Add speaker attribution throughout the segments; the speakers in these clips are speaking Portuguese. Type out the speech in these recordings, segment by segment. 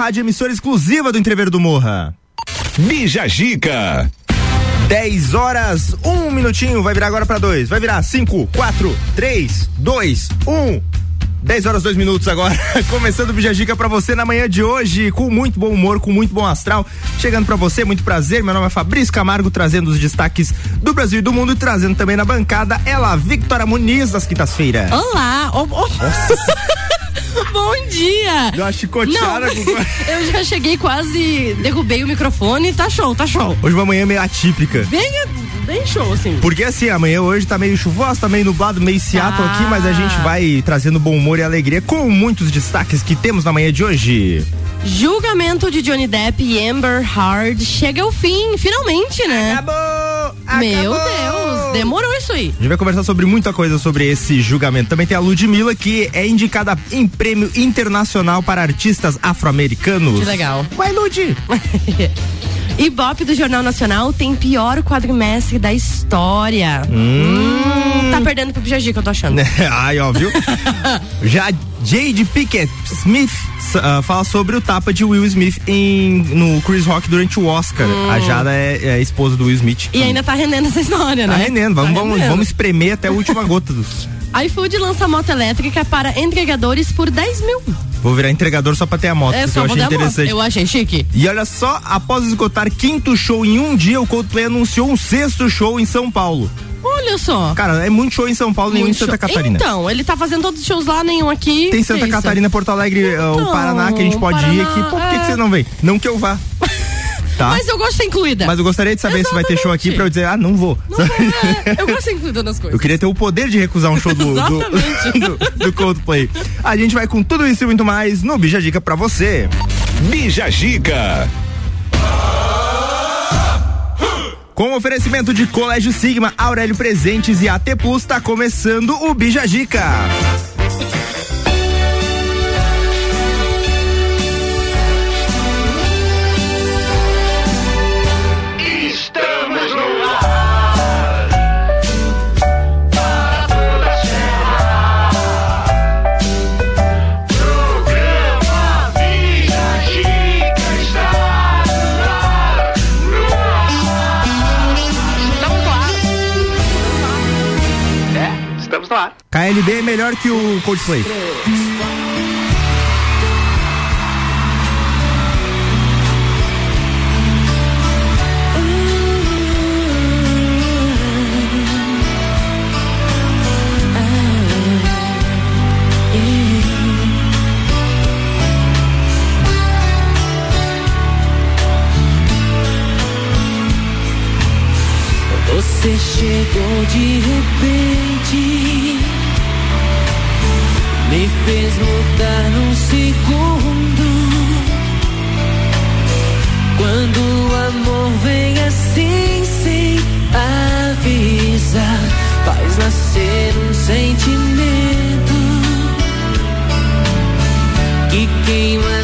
Speaker 1: Rádio emissora exclusiva do Entreveiro do Morra.
Speaker 2: Bija Gica.
Speaker 1: 10 horas, um minutinho, vai virar agora para dois. Vai virar 5, 4, 3, 2, 1. 10 horas, 2 minutos agora. Começando o Bijagica pra você na manhã de hoje, com muito bom humor, com muito bom astral. Chegando pra você, muito prazer. Meu nome é Fabrício Camargo, trazendo os destaques do Brasil e do mundo e trazendo também na bancada ela, Victoria Muniz, das quintas-feiras.
Speaker 3: Olá! Oh, oh. Bom dia!
Speaker 1: Deu uma chicoteada
Speaker 3: com... Eu já cheguei quase, derrubei o microfone, tá show, tá show.
Speaker 1: Hoje uma manhã meio atípica.
Speaker 3: Bem, bem show, assim.
Speaker 1: Porque assim, amanhã hoje tá meio chuvoso, tá meio nublado, meio Seattle ah. aqui, mas a gente vai trazendo bom humor e alegria com muitos destaques que temos na manhã de hoje.
Speaker 3: Julgamento de Johnny Depp e Amber Heard chega ao fim, finalmente, né?
Speaker 1: Acabou!
Speaker 3: Meu Deus, demorou isso aí.
Speaker 1: A gente vai conversar sobre muita coisa sobre esse julgamento. Também tem a Ludmilla, que é indicada em prêmio internacional para artistas afro-americanos.
Speaker 3: Que legal.
Speaker 1: Vai, Lud!
Speaker 3: Ibope do Jornal Nacional tem pior quadrimestre da história. Hum. hum tá perdendo pro Bijaji que eu tô achando.
Speaker 1: Ai, ó, viu? Já Jade Pickett Smith uh, fala sobre o tapa de Will Smith em, no Chris Rock durante o Oscar. Hum. A Jada é, é, a esposa do Will Smith.
Speaker 3: E ainda tá rendendo essa história, né?
Speaker 1: Tá rendendo. Vamos, tá vamos, vamos espremer até a última gota dos.
Speaker 3: iFood lança moto elétrica para entregadores por 10 mil.
Speaker 1: Vou virar entregador só pra ter a moto, é, eu achei interessante.
Speaker 3: Eu achei chique.
Speaker 1: E olha só, após esgotar quinto show em um dia, o Coldplay anunciou um sexto show em São Paulo.
Speaker 3: Olha só.
Speaker 1: Cara, é muito show em São Paulo, muito nenhum em Santa Catarina.
Speaker 3: Então, ele tá fazendo todos os shows lá, nenhum aqui.
Speaker 1: Tem Santa Catarina, Porto Alegre, então, o Paraná, que a gente pode Paraná, ir aqui. Por que, é... que você não vem? Não que eu vá.
Speaker 3: Tá. Mas eu gosto de ser incluída.
Speaker 1: Mas eu gostaria de saber Exatamente. se vai ter show aqui pra eu dizer, ah, não vou. Não vou
Speaker 3: é. Eu gosto de ser incluída nas coisas.
Speaker 1: Eu queria ter o poder de recusar um show do, do, do, do Coldplay. A gente vai com tudo isso e muito mais no Bija Dica pra você.
Speaker 2: Bija Dica.
Speaker 1: Com oferecimento de Colégio Sigma, Aurélio Presentes e AT Plus, tá começando o Bija Dica. KLB é melhor que o Coldplay.
Speaker 4: Você chegou de repente me fez mudar num segundo. Quando o amor vem assim sem avisar, faz nascer um sentimento que queima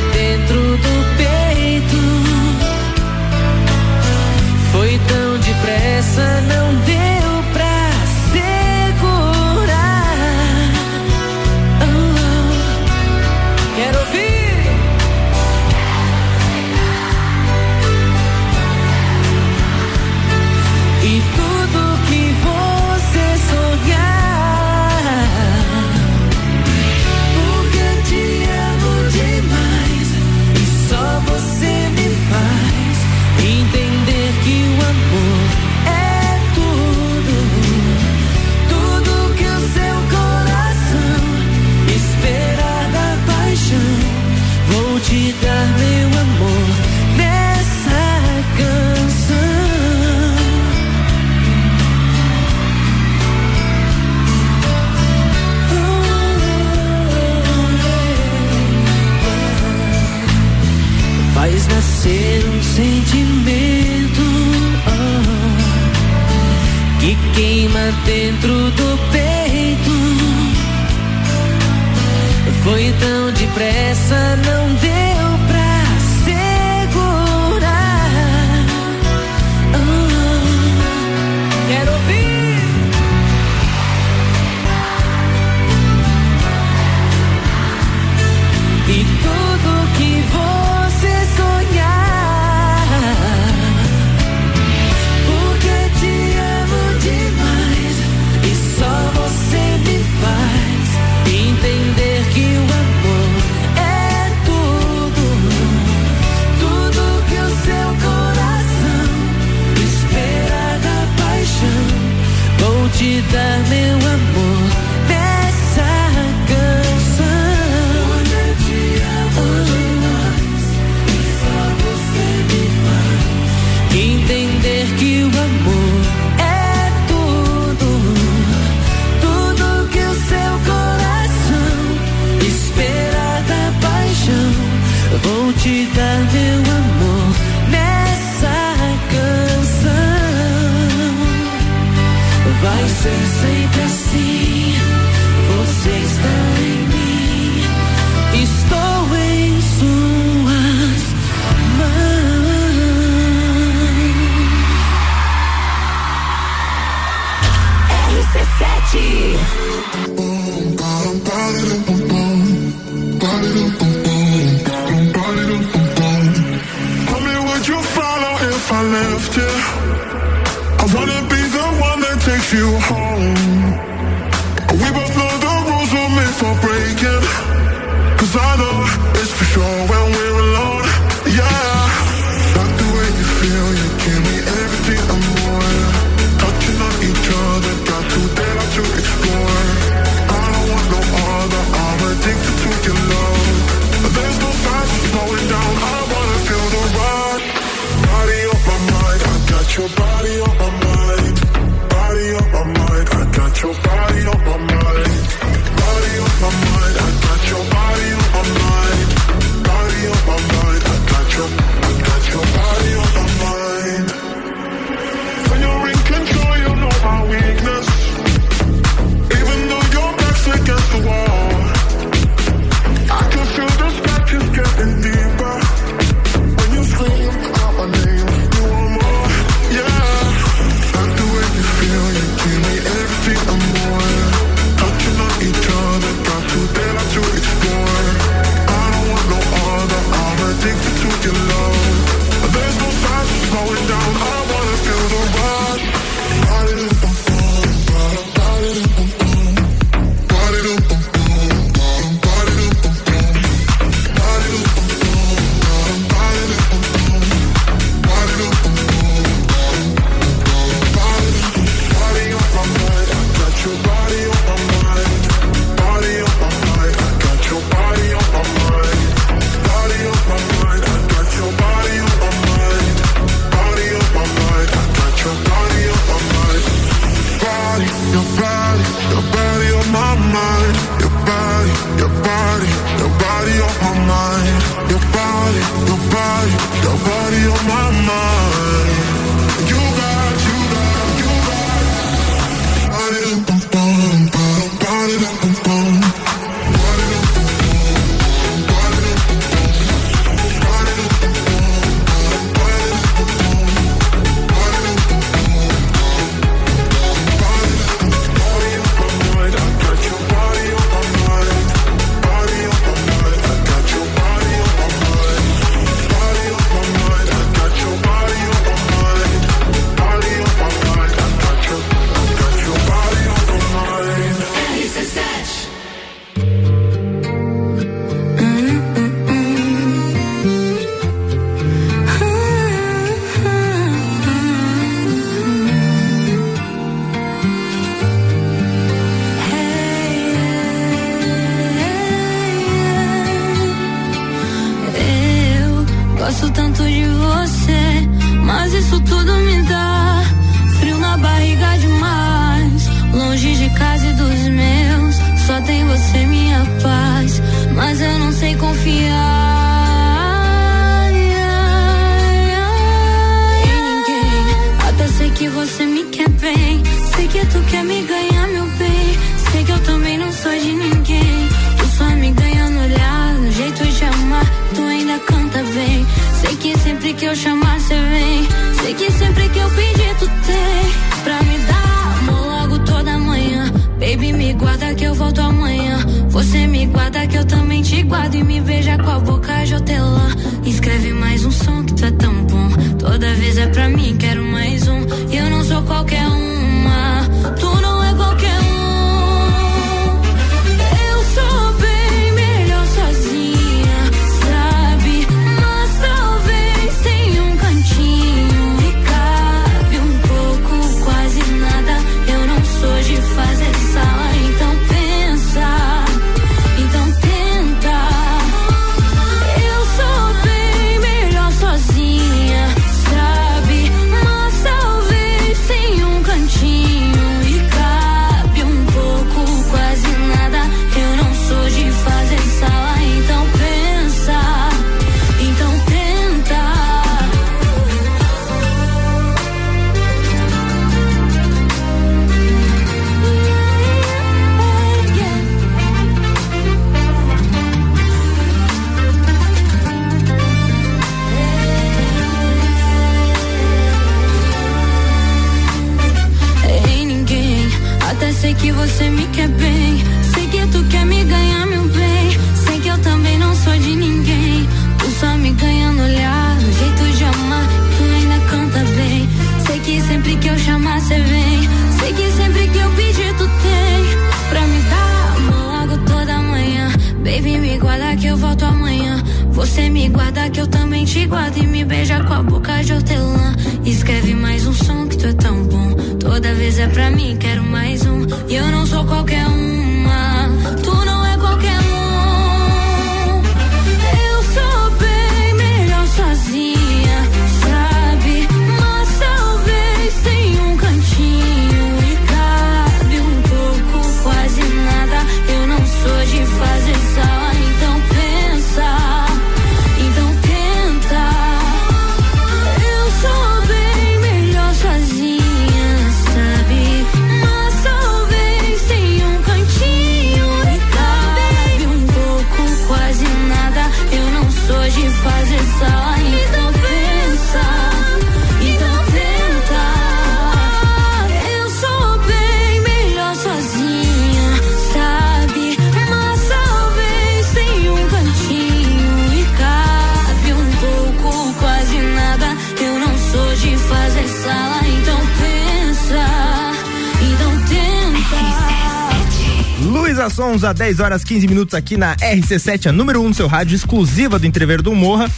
Speaker 1: Sonza, 10 horas 15 minutos aqui na RC7, a número 1 um do seu rádio, exclusiva do Entrever do Morra.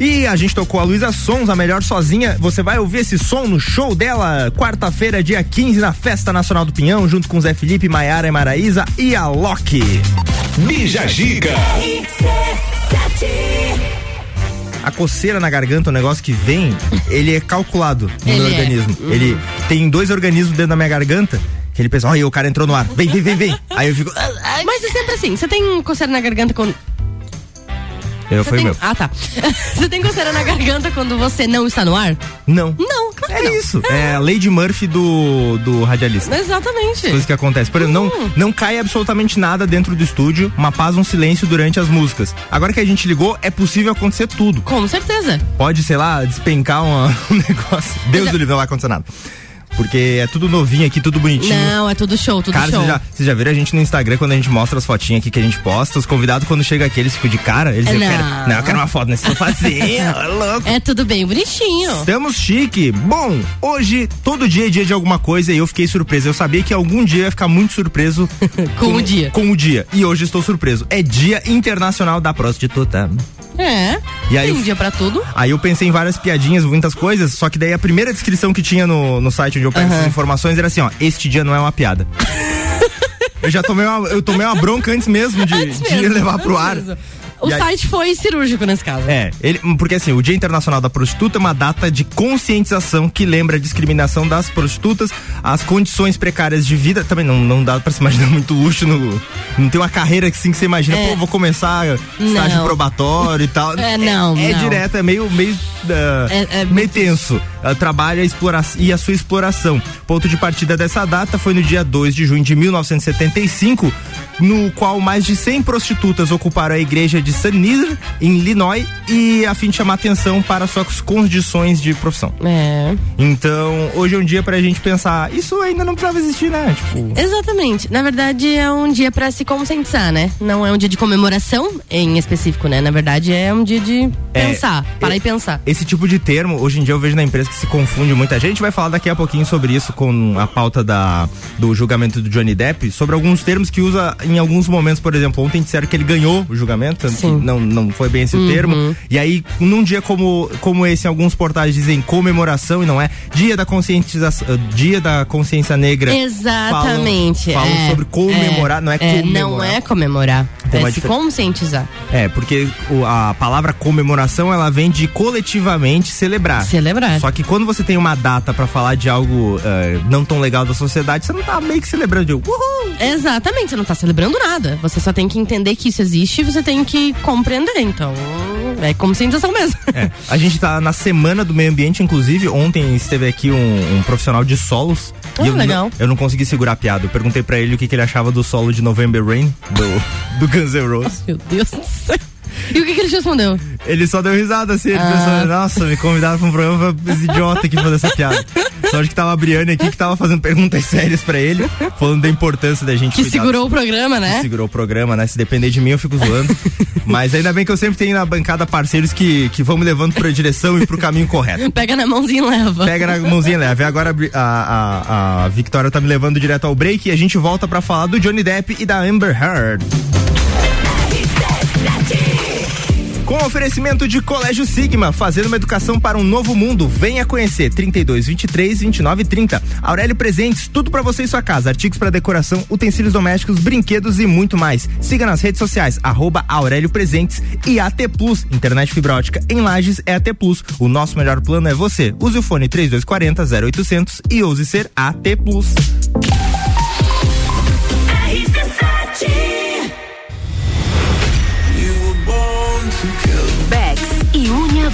Speaker 1: E a gente tocou a Luísa Sonza, a melhor sozinha. Você vai ouvir esse som no show dela, quarta-feira, dia 15, na Festa Nacional do Pinhão, junto com Zé Felipe, Maiara e Maraísa e a Loki.
Speaker 2: Bija Gica.
Speaker 1: A coceira na garganta, o negócio que vem, ele é calculado no meu
Speaker 3: é.
Speaker 1: organismo. Ele tem dois organismos dentro da minha garganta, que ele pensa, olha, o cara entrou no ar, vem, vem, vem, vem. Aí eu fico, "Ah,
Speaker 3: Mas é sempre assim. Você tem coceira na garganta quando.
Speaker 1: eu
Speaker 3: Você
Speaker 1: fui
Speaker 3: tem...
Speaker 1: meu.
Speaker 3: Ah, tá. Você tem coceira na garganta quando você não está no ar?
Speaker 1: Não.
Speaker 3: Não, claro
Speaker 1: É
Speaker 3: não.
Speaker 1: isso. É a Lady Murphy do, do radialista.
Speaker 3: Exatamente.
Speaker 1: Coisas que acontecem. Por exemplo,
Speaker 3: Uhum.
Speaker 1: não, não cai absolutamente nada dentro do estúdio, uma paz, um silêncio durante as músicas. Agora que a gente ligou, é possível acontecer tudo.
Speaker 3: Com certeza.
Speaker 1: Pode, sei lá, despencar uma- um negócio. Deus
Speaker 3: é-
Speaker 1: do livro, não vai acontecer nada. Porque é tudo novinho aqui, tudo bonitinho.
Speaker 3: Não, é tudo show, tudo
Speaker 1: Cara,
Speaker 3: show.
Speaker 1: vocês já, vocês já viram a gente no Instagram quando a gente mostra as fotinhas aqui que a gente posta? Os convidados, quando chega aqui, eles ficam de cara. Eles dizem, eu quero,
Speaker 3: Não.
Speaker 1: não, eu quero uma foto nesse sofazinho, é louco.
Speaker 3: É tudo bem bonitinho.
Speaker 1: Estamos chique. Bom, hoje, todo dia é dia de alguma coisa e eu fiquei surpreso. Eu sabia que algum dia eu ia ficar muito surpreso
Speaker 3: Com o dia.
Speaker 1: Com o dia. E hoje estou surpreso. É Dia Internacional da Prostituta.
Speaker 3: É.
Speaker 1: E aí
Speaker 3: tem um dia pra tudo.
Speaker 1: Aí eu pensei em várias piadinhas, muitas coisas, só que daí a primeira descrição que tinha no, no site onde eu pego essas informações era assim, ó, este dia não é uma piada. eu já tomei uma, eu tomei uma bronca antes mesmo de,
Speaker 3: Antes
Speaker 1: de
Speaker 3: mesmo,
Speaker 1: levar pro ar.
Speaker 3: mesmo. O
Speaker 1: E aí-
Speaker 3: site foi cirúrgico nesse caso.
Speaker 1: É, ele, porque assim, o Dia Internacional da Prostituta é uma data de conscientização que lembra a discriminação das prostitutas, as condições precárias de vida. Também não, não dá pra se imaginar muito luxo no. Não tem uma carreira assim que você imagina,
Speaker 3: É.
Speaker 1: pô, vou começar estágio
Speaker 3: Não.
Speaker 1: probatório e tal.
Speaker 3: É, não,
Speaker 1: É,
Speaker 3: não.
Speaker 1: direto, é meio, meio,
Speaker 3: É- é
Speaker 1: meio tenso. Ah, trabalho a e a sua exploração. Ponto de partida dessa data foi no dia 2 de junho de 1975, no qual mais de 100 prostitutas ocuparam a igreja de San Nizer, em Illinois, e a fim de chamar atenção para suas condições de profissão.
Speaker 3: É.
Speaker 1: Então, hoje é um dia pra gente pensar, isso ainda não precisava existir, né? Tipo,
Speaker 3: Exatamente. Na verdade, é um dia pra se conscientizar, né? Não é um dia de comemoração em específico, né? Na verdade, é um dia de
Speaker 1: É,
Speaker 3: pensar. Parar
Speaker 1: é-
Speaker 3: e pensar.
Speaker 1: esse tipo de termo, hoje em dia eu vejo na empresa que se confunde muita gente. Vai falar daqui a pouquinho sobre isso com a pauta da, do julgamento do Johnny Depp, sobre alguns termos que usa em alguns momentos, por exemplo, ontem disseram que ele ganhou o julgamento,
Speaker 3: Sim.
Speaker 1: não, não foi bem esse o termo. E aí, num dia como, como esse, alguns portais dizem comemoração e não é. Dia da conscientização, dia da consciência negra.
Speaker 3: Exatamente.
Speaker 1: Falam, falam
Speaker 3: é,
Speaker 1: sobre comemorar, não é,
Speaker 3: é,
Speaker 1: comemorar.
Speaker 3: Não é comemorar.
Speaker 1: Tem uma
Speaker 3: é se conscientizar.
Speaker 1: É, porque o- a palavra comemoração ela vem de coletivamente celebrar.
Speaker 3: Celebrar.
Speaker 1: Só que quando você tem uma data pra falar de algo eh, não tão legal da sociedade, você não tá meio que celebrando de uhul.
Speaker 3: Exatamente, você não tá celebrando nada. Você só tem que entender que isso existe e você tem que compreender. Então, é conscientização mesmo.
Speaker 1: É, a gente tá na semana do meio ambiente, inclusive. Ontem esteve aqui um, um profissional de solos.
Speaker 3: Ah,
Speaker 1: eu,
Speaker 3: legal.
Speaker 1: Não, eu não consegui segurar a piada. Eu perguntei pra ele o que, que ele achava do solo de November Rain, do, do Guns N' Roses.
Speaker 3: Meu Deus do céu. E o que, que ele te respondeu?
Speaker 1: Ele só deu risada assim, ele
Speaker 3: Ah.
Speaker 1: pensou, nossa, me convidaram pra um programa pra esse idiota aqui fazer essa piada. Sorte que tava a Briane aqui que tava fazendo perguntas sérias pra ele, falando da importância da gente
Speaker 3: Que
Speaker 1: cuidar
Speaker 3: segurou o programa, né?
Speaker 1: que segurou o programa, né? Se depender de mim, eu fico zoando. Mas ainda bem que eu sempre tenho na bancada parceiros que, que vão me levando pra direção e pro caminho correto.
Speaker 3: Pega na mãozinha e leva.
Speaker 1: Pega na mãozinha leve. Agora a Bri- a, a, a Victoria tá me levando direto ao break e a gente volta pra falar do Johnny Depp e da Amber Heard. Com oferecimento de Colégio Sigma, fazendo uma educação para um novo mundo. Venha conhecer 32 23 29 30. Aurélio Presentes, tudo para você e sua casa, artigos para decoração, utensílios domésticos, brinquedos e muito mais. Siga nas redes sociais arroba Aurélio Presentes e AT Plus, internet fibra ótica em Lages é AT Plus. O nosso melhor plano é você. Use o fone 3240 0800 e ouse ser AT Plus.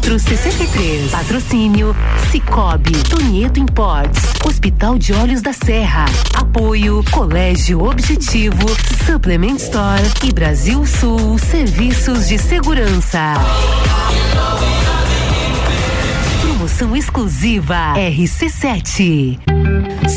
Speaker 5: 933002463. Patrocínio Cicobi, Tonieto Imports, Hospital de Olhos da Serra. Apoio Colégio Objetivo, Supplement Store e Brasil Sul Serviços de Segurança. Promoção exclusiva RC7.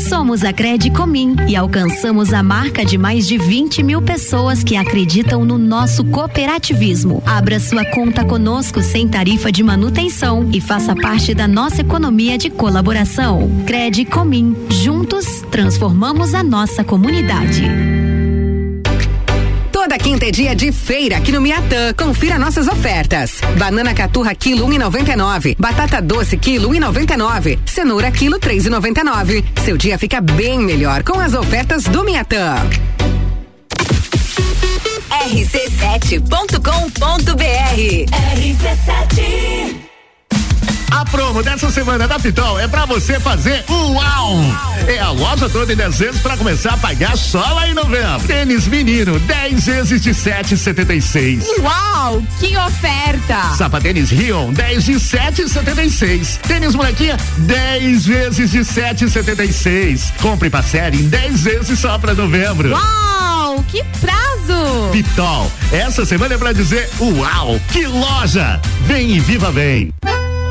Speaker 6: Somos a Credicomim e alcançamos a marca de mais de 20 mil pessoas que acreditam no nosso cooperativismo. Abra sua conta conosco sem tarifa de manutenção e faça parte da nossa economia de colaboração. Credicomim. Juntos, transformamos a nossa comunidade.
Speaker 7: Quinta é dia de feira aqui no Miatã. Confira nossas ofertas. Banana caturra quilo 1,99. Batata doce quilo 1,99. Cenoura quilo 3,99. Seu dia fica bem melhor com as ofertas do Miatã.
Speaker 5: rc7.com.br
Speaker 8: RC7
Speaker 2: A promo dessa semana da Pitol é pra você fazer uau! É a loja toda em 10 vezes pra começar a pagar só lá em novembro. Tênis menino, 10 vezes de 7,76.
Speaker 3: Uau, que oferta!
Speaker 2: Sapatênis Rion, 10 de 7,76. Tênis molequinha, 10 vezes de 7,76. Compre parcela em 10 vezes só pra novembro.
Speaker 3: Uau, que prazo!
Speaker 2: Pitol, essa semana é pra dizer uau! Que loja! Vem e viva bem!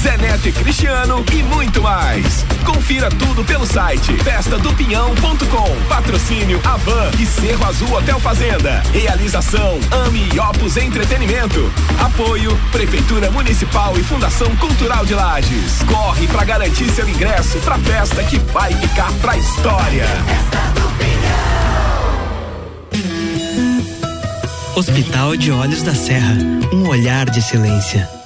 Speaker 9: Zé Neto e Cristiano e muito mais. Confira tudo pelo site festadopinhão.com. Patrocínio Avan e Cerro Azul Hotel Fazenda. Realização Ami e Opus Entretenimento. Apoio Prefeitura Municipal e Fundação Cultural de Lages. Corre pra garantir seu ingresso pra festa que vai ficar pra história.
Speaker 10: Hospital de Olhos da Serra, um olhar de excelência.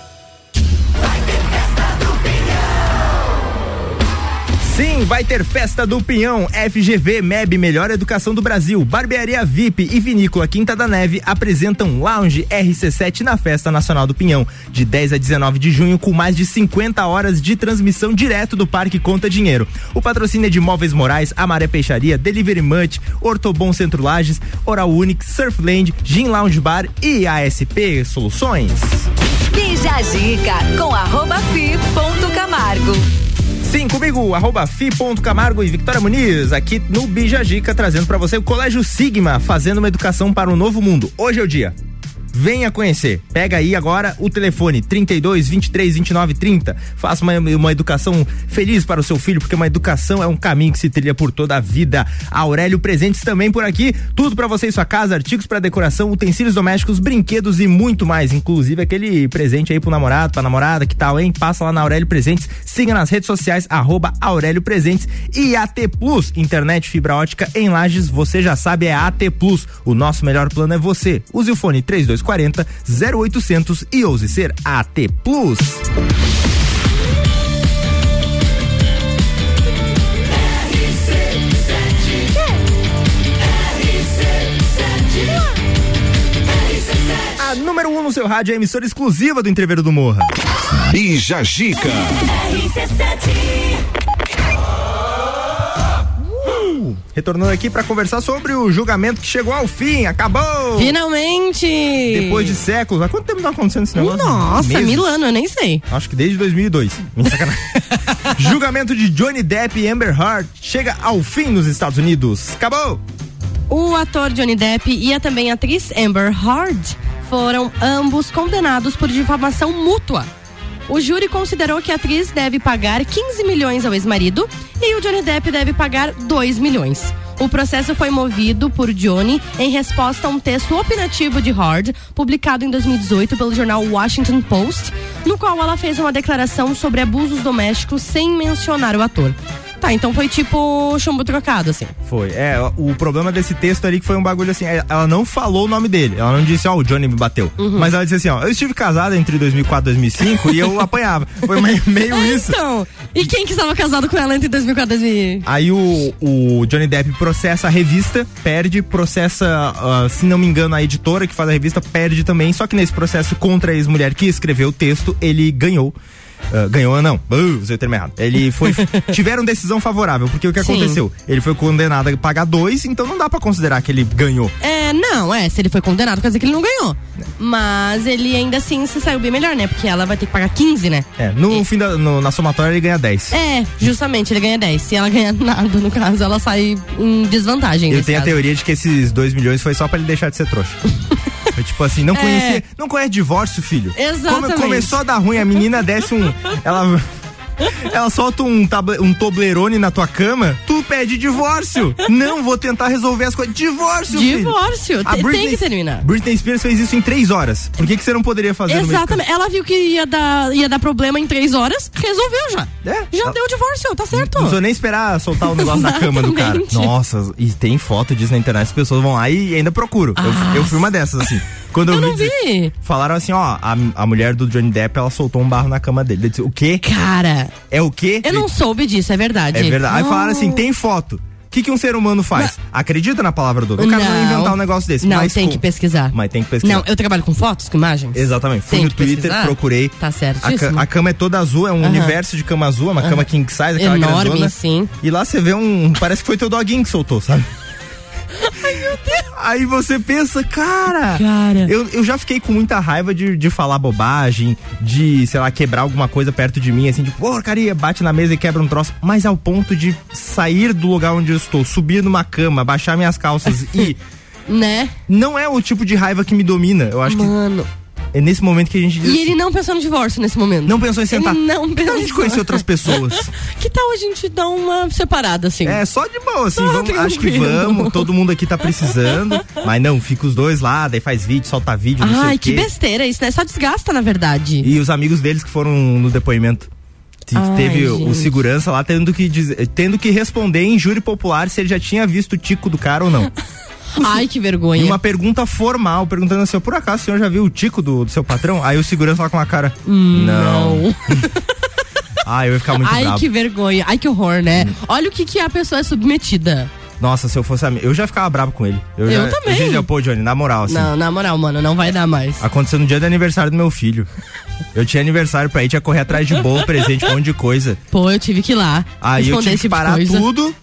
Speaker 1: Sim, vai ter festa do Pinhão, FGV, MEB, Melhor Educação do Brasil, Barbearia VIP e Vinícola Quinta da Neve apresentam Lounge RC7 na Festa Nacional do Pinhão, de 10 a 19 de junho, com mais de 50 horas de transmissão direto do Parque Conta Dinheiro. O patrocínio é de Móveis Morais, Amaré Peixaria, Delivery Munch, Ortobon Centro Lages, Oral Unique, Surfland, Gin Lounge Bar e ASP Soluções.
Speaker 5: Bija a Dica com arroba fi ponto Camargo.
Speaker 1: Sim, comigo, arroba fi.camargo e Victoria Muniz, aqui no Bijagica, trazendo pra você o Colégio Sigma, fazendo uma educação para um novo mundo. Hoje é o dia. Venha conhecer. Pega aí agora o telefone 32 23 29 30. Faça uma, uma educação feliz para o seu filho, porque uma educação é um caminho que se trilha por toda a vida. Aurélio Presentes também por aqui. Tudo para você e sua casa, artigos para decoração, utensílios domésticos, brinquedos e muito mais. Inclusive aquele presente aí pro namorado, pra namorada, que tal, hein? Passa lá na Aurélio Presentes. Siga nas redes sociais, arroba Aurélio Presentes e AT Plus, internet fibra ótica em Lages. Você já sabe, é AT Plus. O nosso melhor plano é você. Use o fone 3240 0800 e ouse ser AT Plus. A número 1 um no seu rádio é a emissora exclusiva do Entreveiro do Morra.
Speaker 11: Bija Gica.
Speaker 1: Uh, Retornando aqui para conversar sobre o julgamento que chegou ao fim, acabou!
Speaker 3: Finalmente!
Speaker 1: Depois de séculos. Há quanto tempo tá acontecendo esse negócio?
Speaker 3: Nossa,
Speaker 1: Meses?
Speaker 3: mil anos, eu nem sei.
Speaker 1: Acho que desde 2002. Minha sacanagem. Julgamento de Johnny Depp e Amber Heard chega ao fim nos Estados Unidos. Acabou!
Speaker 3: O ator Johnny Depp e a também atriz Amber Heard foram ambos condenados por difamação mútua. O júri considerou que a atriz deve pagar 15 milhões ao ex-marido e o Johnny Depp deve pagar 2 milhões. O processo foi movido por Johnny em resposta a um texto opinativo de Heard, publicado em 2018 pelo jornal Washington Post, no qual ela fez uma declaração sobre abusos domésticos sem mencionar o ator. Tá, então foi tipo chumbo trocado, assim.
Speaker 1: Foi. É, o problema desse texto ali que foi um bagulho assim, é, ela não falou o nome dele. Ela não disse, ó, o Johnny me bateu.
Speaker 3: Uhum.
Speaker 1: Mas ela disse assim, ó, eu estive casada entre 2004 e 2005 e eu apanhava. Foi meio, meio isso.
Speaker 3: Então, e quem que estava casado com ela entre 2004 e 2000?
Speaker 1: Aí o, o Johnny Depp processa a revista, perde, processa, ah, se não me engano, a editora que faz a revista, perde também. Só que nesse processo contra a ex-mulher que escreveu o texto, ele ganhou. Ah, ganhou não, uh, usei o termo errado. Ele foi. tiveram decisão favorável, porque o que
Speaker 3: Sim.
Speaker 1: aconteceu? Ele foi condenado a pagar dois, então não dá pra considerar que ele ganhou.
Speaker 3: É, não, é, se ele foi condenado, quer dizer que ele não ganhou. Mas ele ainda assim se saiu bem melhor, né? Porque ela vai ter que pagar 15, né?
Speaker 1: É, no fim da, no- na somatória ele ganha 10.
Speaker 3: É, justamente, ele ganha 10. Se ela ganhar nada, no caso, ela sai em desvantagem.
Speaker 1: Ele
Speaker 3: nesse
Speaker 1: tem a
Speaker 3: caso.
Speaker 1: teoria de que esses 2 milhões foi só pra ele deixar de ser trouxa. Foi tipo assim, não
Speaker 3: É.
Speaker 1: conhecia, não conhece divórcio, filho.
Speaker 3: Exatamente.
Speaker 1: Come- começou a dar ruim, a menina desce um, ela ela solta um, tabla, um Toblerone na tua cama, tu pede divórcio. não, vou tentar resolver as coisas. Divórcio.
Speaker 3: Divórcio,
Speaker 1: A
Speaker 3: te- tem que terminar.
Speaker 1: Britney Spears fez isso em três horas. Por que, que você não poderia fazer
Speaker 3: Exatamente. Ela viu que ia dar, ia dar problema em três horas, resolveu já. Já
Speaker 1: Ela-
Speaker 3: deu o divórcio, tá certo.
Speaker 1: Não precisou nem esperar soltar o negócio na cama do cara. Nossa, e tem foto disso na internet, as pessoas vão lá e ainda procuram. Eu, eu fui uma dessas, assim. Quando eu,
Speaker 3: Eu
Speaker 1: vi,
Speaker 3: não vi.
Speaker 1: Falaram assim, ó, a, a mulher do Johnny Depp, ela soltou um barro na cama dele. Eu disse, o quê?
Speaker 3: Cara.
Speaker 1: É o quê?
Speaker 3: Eu não soube disso, é verdade.
Speaker 1: É verdade. Aí
Speaker 3: Não.
Speaker 1: falaram assim, tem foto. O que, que um ser humano faz? Acredita na palavra do outro. O cara não
Speaker 3: Não.
Speaker 1: inventar um negócio desse.
Speaker 3: Não,
Speaker 1: mas
Speaker 3: tem
Speaker 1: com-
Speaker 3: que pesquisar.
Speaker 1: Mas tem que pesquisar.
Speaker 3: Não, eu trabalho com fotos, com imagens.
Speaker 1: Exatamente. Fui
Speaker 3: Tem
Speaker 1: no
Speaker 3: que
Speaker 1: Twitter,
Speaker 3: pesquisar?
Speaker 1: procurei.
Speaker 3: Tá
Speaker 1: A,
Speaker 3: certíssimo.
Speaker 1: ca- a cama é toda azul, é um
Speaker 3: Aham.
Speaker 1: universo de cama azul, é uma
Speaker 3: Aham.
Speaker 1: cama king size, aquela
Speaker 3: Enorme,
Speaker 1: grandona.
Speaker 3: sim.
Speaker 1: E lá você vê um. Parece que foi teu doguinho que soltou, sabe?
Speaker 3: Ai, meu Deus.
Speaker 1: Aí você pensa, cara.
Speaker 3: Cara.
Speaker 1: Eu, eu já fiquei com muita raiva de, de falar bobagem, de, sei lá, quebrar alguma coisa perto de mim, assim, tipo, porcaria, bate na mesa e quebra um troço. Mas ao ponto de sair do lugar onde eu estou, subir numa cama, baixar minhas calças e.
Speaker 3: Né?
Speaker 1: Não é o tipo de raiva que me domina. Eu acho
Speaker 3: Mano.
Speaker 1: que. É nesse momento que a gente diz.
Speaker 3: E ele não pensou no divórcio nesse momento.
Speaker 1: Não pensou em sentar.
Speaker 3: Ele não pensou.
Speaker 1: a gente conhecer outras pessoas.
Speaker 3: que tal a gente dar uma separada, assim?
Speaker 1: É, só de boa, assim, vamos, acho que vamos, todo mundo aqui tá precisando. mas não, fica os dois lá, daí faz vídeo, solta vídeo, não
Speaker 3: Ai,
Speaker 1: o
Speaker 3: que
Speaker 1: quê.
Speaker 3: besteira isso, né? Só desgasta, na verdade.
Speaker 1: E os amigos deles que foram no depoimento.
Speaker 3: Ai,
Speaker 1: Teve o
Speaker 3: gente.
Speaker 1: segurança lá tendo que, dizer- tendo que responder em júri popular se ele já tinha visto o tico do cara ou não.
Speaker 3: Ai, que
Speaker 1: E
Speaker 3: vergonha.
Speaker 1: uma pergunta formal, perguntando assim, por acaso o senhor já viu o tico do, do seu patrão? Aí o segurança lá com a cara, não. Ah, eu ia ficar muito
Speaker 3: Ai,
Speaker 1: bravo.
Speaker 3: que vergonha. Ai, que horror, né? Olha o que, que a pessoa é submetida.
Speaker 1: Nossa, se eu fosse amigo, eu já ficava bravo com ele.
Speaker 3: Eu
Speaker 1: já,
Speaker 3: também.
Speaker 1: Eu dizia, pô, Johnny, na moral, assim.
Speaker 3: Não, na moral, mano, não vai dar mais.
Speaker 1: Aconteceu no dia do aniversário do meu filho. Eu tinha aniversário pra ir, tinha que correr atrás de bolo, presente, um monte de coisa.
Speaker 3: Pô, eu tive que ir lá.
Speaker 1: Aí eu tive que
Speaker 3: tipo
Speaker 1: parar tudo.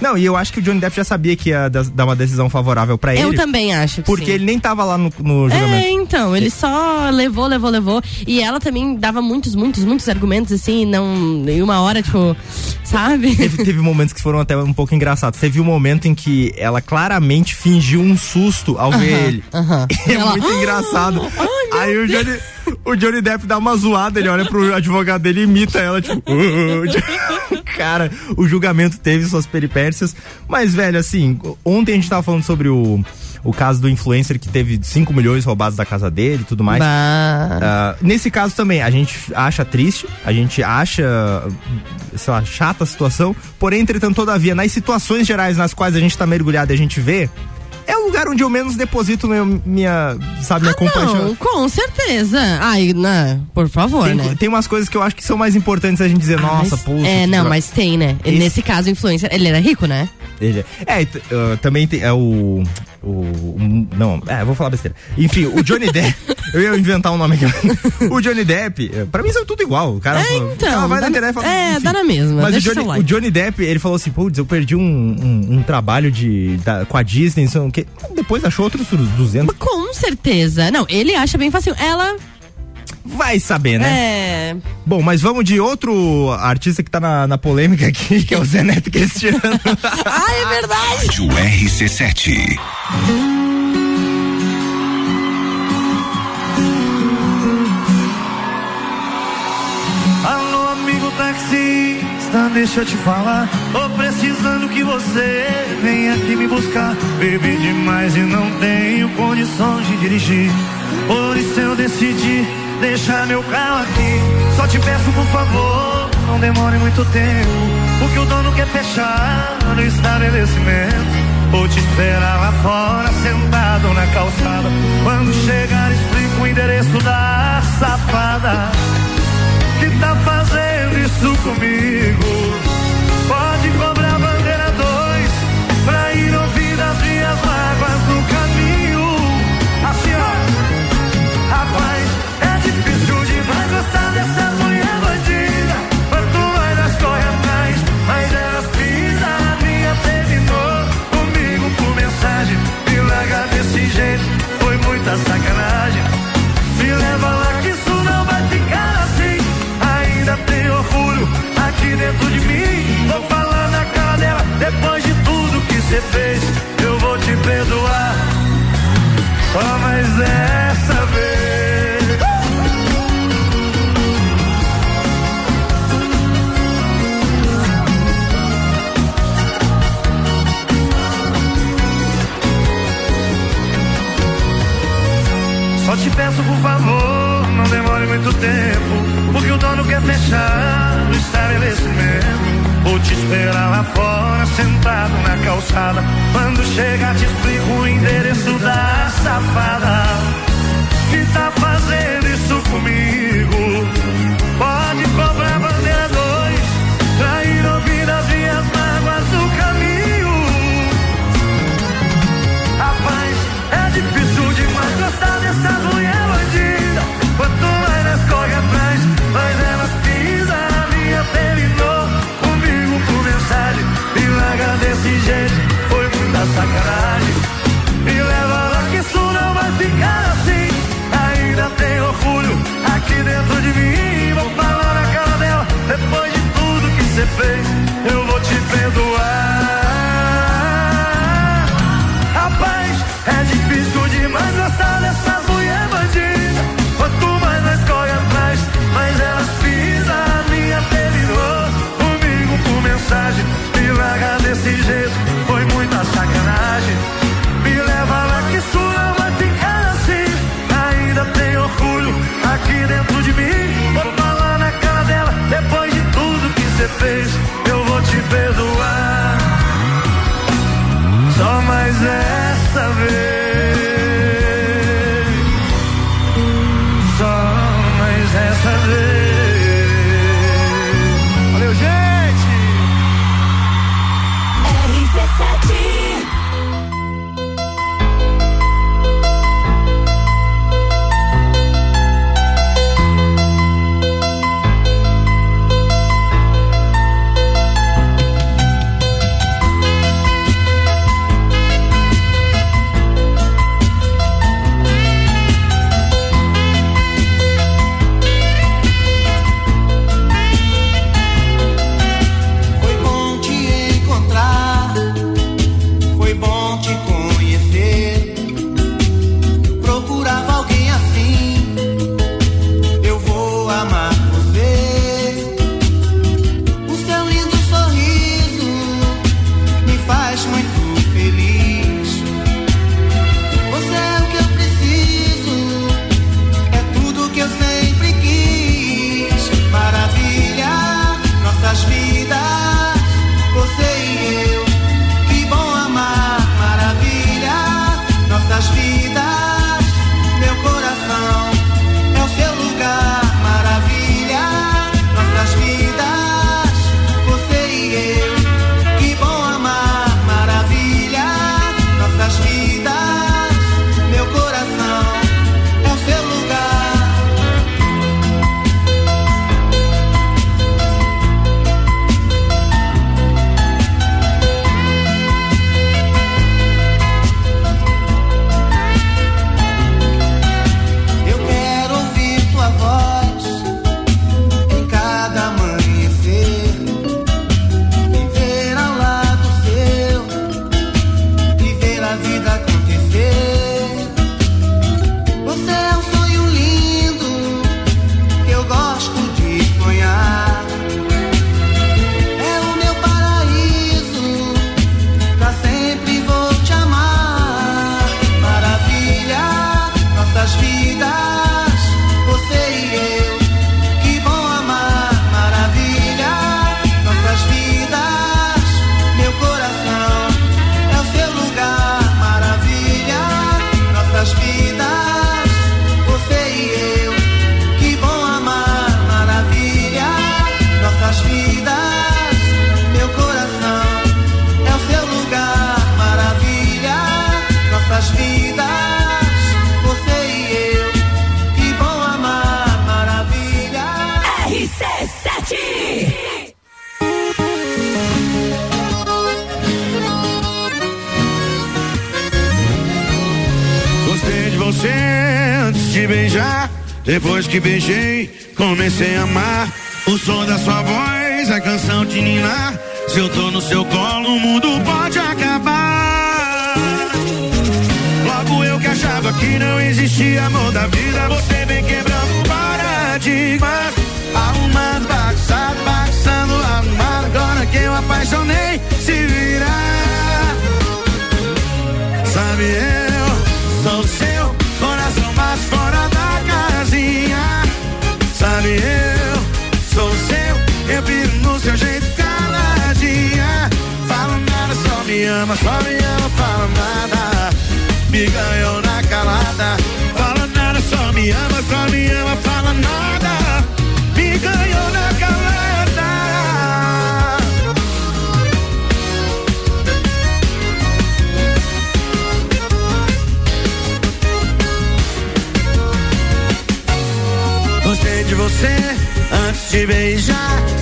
Speaker 1: Não, e eu acho que o Johnny Depp já sabia que ia da- dar uma decisão favorável pra ele.
Speaker 3: Eu também acho. que
Speaker 1: Porque
Speaker 3: sim.
Speaker 1: ele nem tava lá no, no
Speaker 3: É,
Speaker 1: julgamento.
Speaker 3: então, ele só levou, levou, levou. E ela também dava muitos, muitos, muitos argumentos, assim, não. E uma hora, tipo, sabe?
Speaker 1: Teve, teve momentos que foram até um pouco engraçados. Teve um momento em que ela claramente fingiu um susto ao ver
Speaker 3: Aham,
Speaker 1: ele.
Speaker 3: aham.
Speaker 1: E é
Speaker 3: Ela,
Speaker 1: muito
Speaker 3: "Ah,
Speaker 1: engraçado.
Speaker 3: meu
Speaker 1: Aí o Johnny, o Johnny Depp dá uma zoada, ele olha pro advogado dele e imita ela, tipo. Cara, o julgamento teve suas peripécias. Mas, velho, assim, ontem a gente tava falando sobre o, o caso do influencer que teve 5 milhões roubados da casa dele e tudo mais. Ah, nesse caso também, a gente acha triste, a gente acha, sei lá, chata a situação, porém, entretanto, todavia, nas situações gerais nas quais a gente tá mergulhado e a gente vê, é o lugar onde eu menos deposito meu, minha, sabe, minha compaixão.
Speaker 3: Não, com certeza. Ai, não, por favor,
Speaker 1: Tem,
Speaker 3: né?
Speaker 1: tem umas coisas que eu acho que são mais importantes a gente dizer, nossa,
Speaker 3: Mas-
Speaker 1: puxa.
Speaker 3: É, não, mas tem, né?
Speaker 1: Esse-
Speaker 3: Nesse caso, o influencer, ele era rico, né?
Speaker 1: Ele é, t- ah, também tem é o, o, o- não, é, vou falar besteira. Enfim, o Johnny Depp, eu ia inventar um nome aqui. o Johnny Depp, eh, pra mim são tudo igual. O cara,
Speaker 3: É,
Speaker 1: fala-
Speaker 3: então,
Speaker 1: o cara vai na internet e fala,
Speaker 3: é,
Speaker 1: enfim.
Speaker 3: dá na mesma,
Speaker 1: Mas o Johnny, o Johnny Depp, ele falou assim, putz, eu perdi um, um, um trabalho de, da- com a Disney, não sei o quê. Depois achou outros 200.
Speaker 3: Com certeza. Não, ele acha bem fácil. Ela.
Speaker 1: Vai saber, né?
Speaker 3: É.
Speaker 1: Bom, mas vamos de outro artista que tá na, na polêmica aqui, que é o Zé Neto Cristiano.
Speaker 3: Ah, é verdade.
Speaker 12: Rádio RC7.
Speaker 13: Alô, amigo taxista, deixa eu te falar. Tô precisando que você venha aqui me buscar. Bebi demais e não tenho condições de dirigir. Por isso eu decidi deixar meu carro aqui. Só te peço, por favor, não demore muito tempo. Porque o dono quer fechar no estabelecimento. Vou te esperar lá fora, sentado na calçada. Quando chegar, explico o endereço da safada que tá fazendo isso comigo. Você fez. Eu vou te perdoar. Só mais dessa vez. Só te peço por favor, não demore muito tempo. Porque o dono quer fechar o estabelecimento. Vou te esperar lá fora, sentado na calçada. Quando chegar, te explico o endereço da safada. Que tá fazendo isso comigo? Pode cobrar bandeira dois. Pra ir ouvir as mágoas no caminho. Rapaz, é difícil demais Que
Speaker 14: beijei,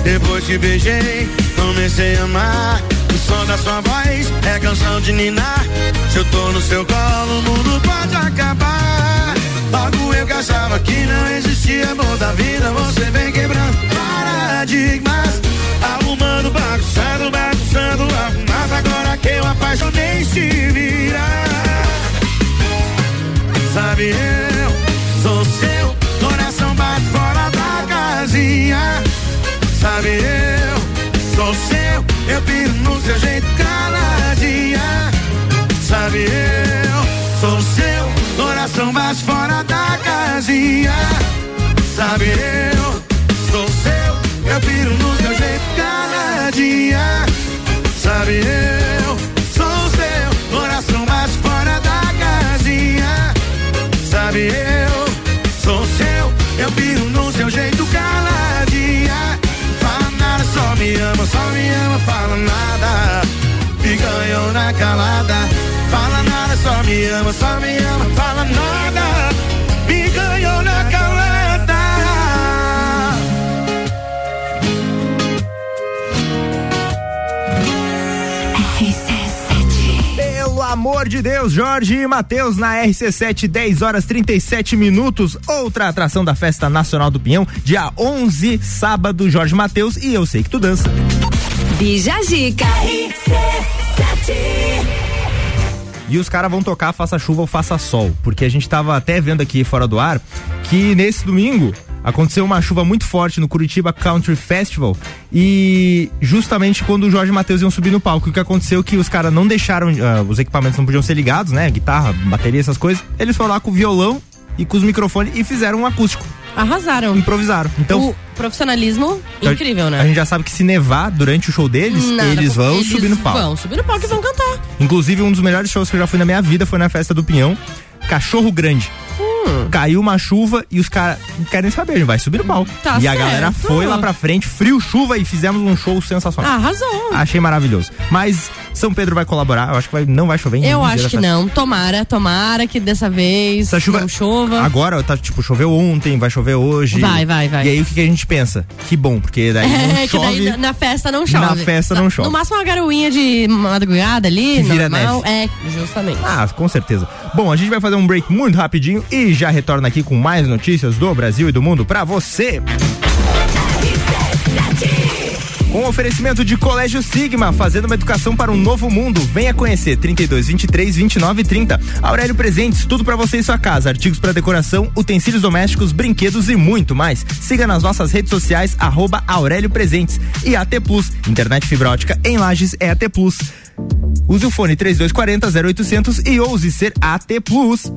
Speaker 14: Depois que beijei, comecei a amar. O som da sua voz é canção de ninar. Se eu tô no seu colo, o mundo pode acabar. Logo eu que achava que não existia amor da vida. Você vem quebrando paradigmas. Arrumando, bagunçando, bagunçando, arrumado. Agora que eu apaixonei, se virar. Sabe, eu sou seu, coração bate fora da casinha. Sabe, eu sou seu, eu piro no seu jeito caladinha. Sabe, eu sou seu, coração bate fora da casinha. Sabe, eu sou seu, eu piro no seu jeito caladinha. Sabe, eu sou seu, coração bate fora da casinha. Sabe, eu sou seu, eu piro no seu jeito me ama, só me ama, fala nada. Me ganhou na calada. Fala nada, só me ama, só me ama, fala nada.
Speaker 1: Amor de Deus, Jorge e Matheus na RC7, 10 horas 37 minutos. Outra atração da Festa Nacional do Pinhão, dia 11, sábado, Jorge Matheus e eu sei que tu dança.
Speaker 6: Bija Zica.
Speaker 1: E os caras vão tocar faça chuva ou faça sol, porque a gente tava até vendo aqui fora do ar que nesse domingo aconteceu uma chuva muito forte no Curitiba Country Festival e justamente quando o Jorge e Matheus iam subir no palco, o que aconteceu é que os caras não deixaram, ah, os equipamentos não podiam ser ligados, né? Guitarra, bateria, essas coisas. Eles foram lá com o violão e com os microfones e fizeram um acústico.
Speaker 3: Arrasaram.
Speaker 1: Improvisaram. Então,
Speaker 3: o profissionalismo incrível, né?
Speaker 1: a gente já sabe que se nevar durante o show deles,
Speaker 3: Nada,
Speaker 1: eles vão
Speaker 3: eles
Speaker 1: subir no palco.
Speaker 3: Vão subir no palco e vão cantar.
Speaker 1: Inclusive, um dos melhores shows que eu já fui na minha vida foi na festa do Pinhão. Cachorro Grande.
Speaker 3: Hum.
Speaker 1: Caiu uma chuva e os caras não querem saber, a vai subir no palco.
Speaker 3: Tá
Speaker 1: e a
Speaker 3: certo.
Speaker 1: galera foi lá pra frente, frio, chuva e fizemos um show sensacional.
Speaker 3: Arrasou.
Speaker 1: Achei maravilhoso. Mas São Pedro vai colaborar, eu acho que vai- não vai chover em
Speaker 3: Eu acho que não. Tomara, tomara que dessa vez
Speaker 1: Essa chuva-
Speaker 3: não chova.
Speaker 1: Agora, tá, tipo, choveu ontem, vai chover hoje.
Speaker 3: Vai, vai, vai.
Speaker 1: E aí o que, que a gente pensa? Que bom, porque daí não
Speaker 3: É, que
Speaker 1: chove.
Speaker 3: daí na- festa não chove.
Speaker 1: Na festa não chove.
Speaker 3: No máximo uma garoinha de madrugada ali,
Speaker 1: Que vira
Speaker 3: normal. É, justamente.
Speaker 1: Ah, com certeza. Bom, a gente vai fazer um break muito rapidinho e já retorna aqui com mais notícias do Brasil e do mundo pra você. Com oferecimento de Colégio Sigma, fazendo uma educação para um novo mundo. Venha conhecer 32 23 29 30. Aurélio Presentes, tudo para você e sua casa, artigos para decoração, utensílios domésticos, brinquedos e muito mais. Siga nas nossas redes sociais arroba Aurélio Presentes e AT Plus, internet fibra ótica em Lages é AT Plus. Use o fone 3240 0800 e ouse ser AT Plus.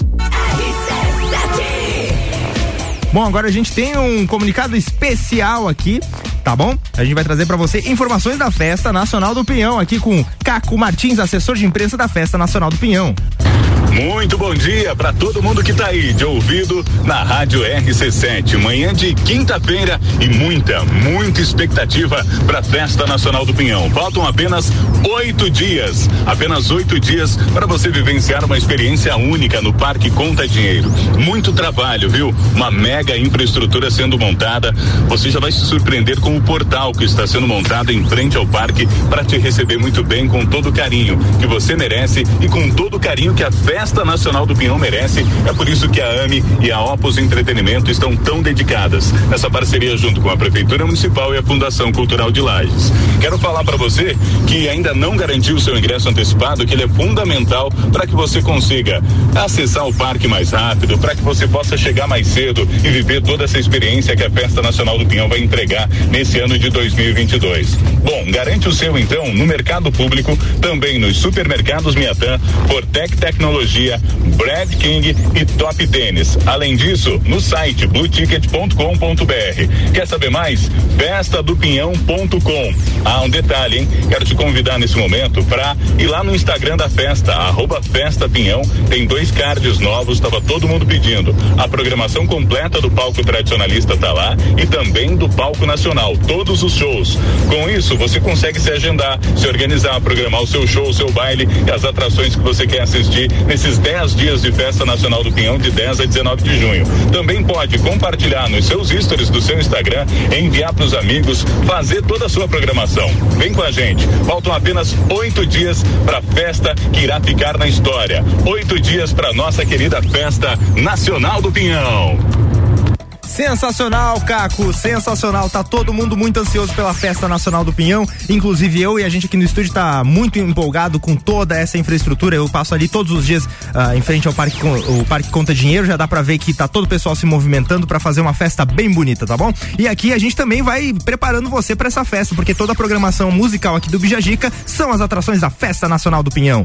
Speaker 1: Bom, agora a gente tem um comunicado especial aqui, tá bom? A gente vai trazer pra você informações da Festa Nacional do Pinhão aqui com Caco Martins, assessor de imprensa da Festa Nacional do Pinhão.
Speaker 15: Muito bom dia para todo mundo que tá aí de ouvido na Rádio RC7. Manhã de quinta-feira e muita, muita expectativa para a Festa Nacional do Pinhão. Faltam apenas oito dias, apenas oito dias para você vivenciar uma experiência única no Parque Conta Dinheiro. Muito trabalho, viu? Uma mega infraestrutura sendo montada. Você já vai se surpreender com o portal que está sendo montado em frente ao parque para te receber muito bem com todo o carinho que você merece e com todo o carinho que a Festa Nacional do Pinhão merece. É por isso que a AME e a Opus Entretenimento estão tão dedicadas nessa parceria junto com a Prefeitura Municipal e a Fundação Cultural de Lages. Quero falar para você que ainda não garantiu seu ingresso antecipado, que ele é fundamental para que você consiga acessar o parque mais rápido, para que você possa chegar mais cedo e viver toda essa experiência que a Festa Nacional do Pinhão vai entregar nesse ano de 2022. Bom, garante o seu então no mercado público, também nos supermercados Miatã, Fortec Tecnologia, Brad King e Top Tênis. Além disso, no site blueticket.com.br. Quer saber mais? Festadopinhão.com. Ah, um detalhe, hein? Quero te convidar nesse momento para ir lá no Instagram da festa, arroba Festa Pinhão. Tem dois cards novos, estava todo mundo pedindo. A programação completa do palco tradicionalista tá lá e também do palco nacional, todos os shows. Com isso, você consegue se agendar, se organizar, programar o seu show, o seu baile e as atrações que você quer assistir nesses 10 dias de Festa Nacional do Pinhão de 10 a 19 de junho. Também pode compartilhar nos seus stories do seu Instagram, enviar para os amigos, fazer toda a sua programação. Vem com a gente. Faltam apenas oito dias para a festa que irá ficar na história. Oito dias para nossa querida Festa Nacional do Pinhão.
Speaker 1: Sensacional, Caco, sensacional. Tá todo mundo muito ansioso pela Festa Nacional do Pinhão, inclusive eu e a gente aqui no estúdio tá muito empolgado com toda essa infraestrutura. Eu passo ali todos os dias uh, em frente ao parque, o parque Conta Dinheiro, já dá para ver que tá todo o pessoal se movimentando para fazer uma festa bem bonita, tá bom? E aqui a gente também vai preparando você para essa festa, porque toda a programação musical aqui do Bijagica são as atrações da Festa Nacional do Pinhão.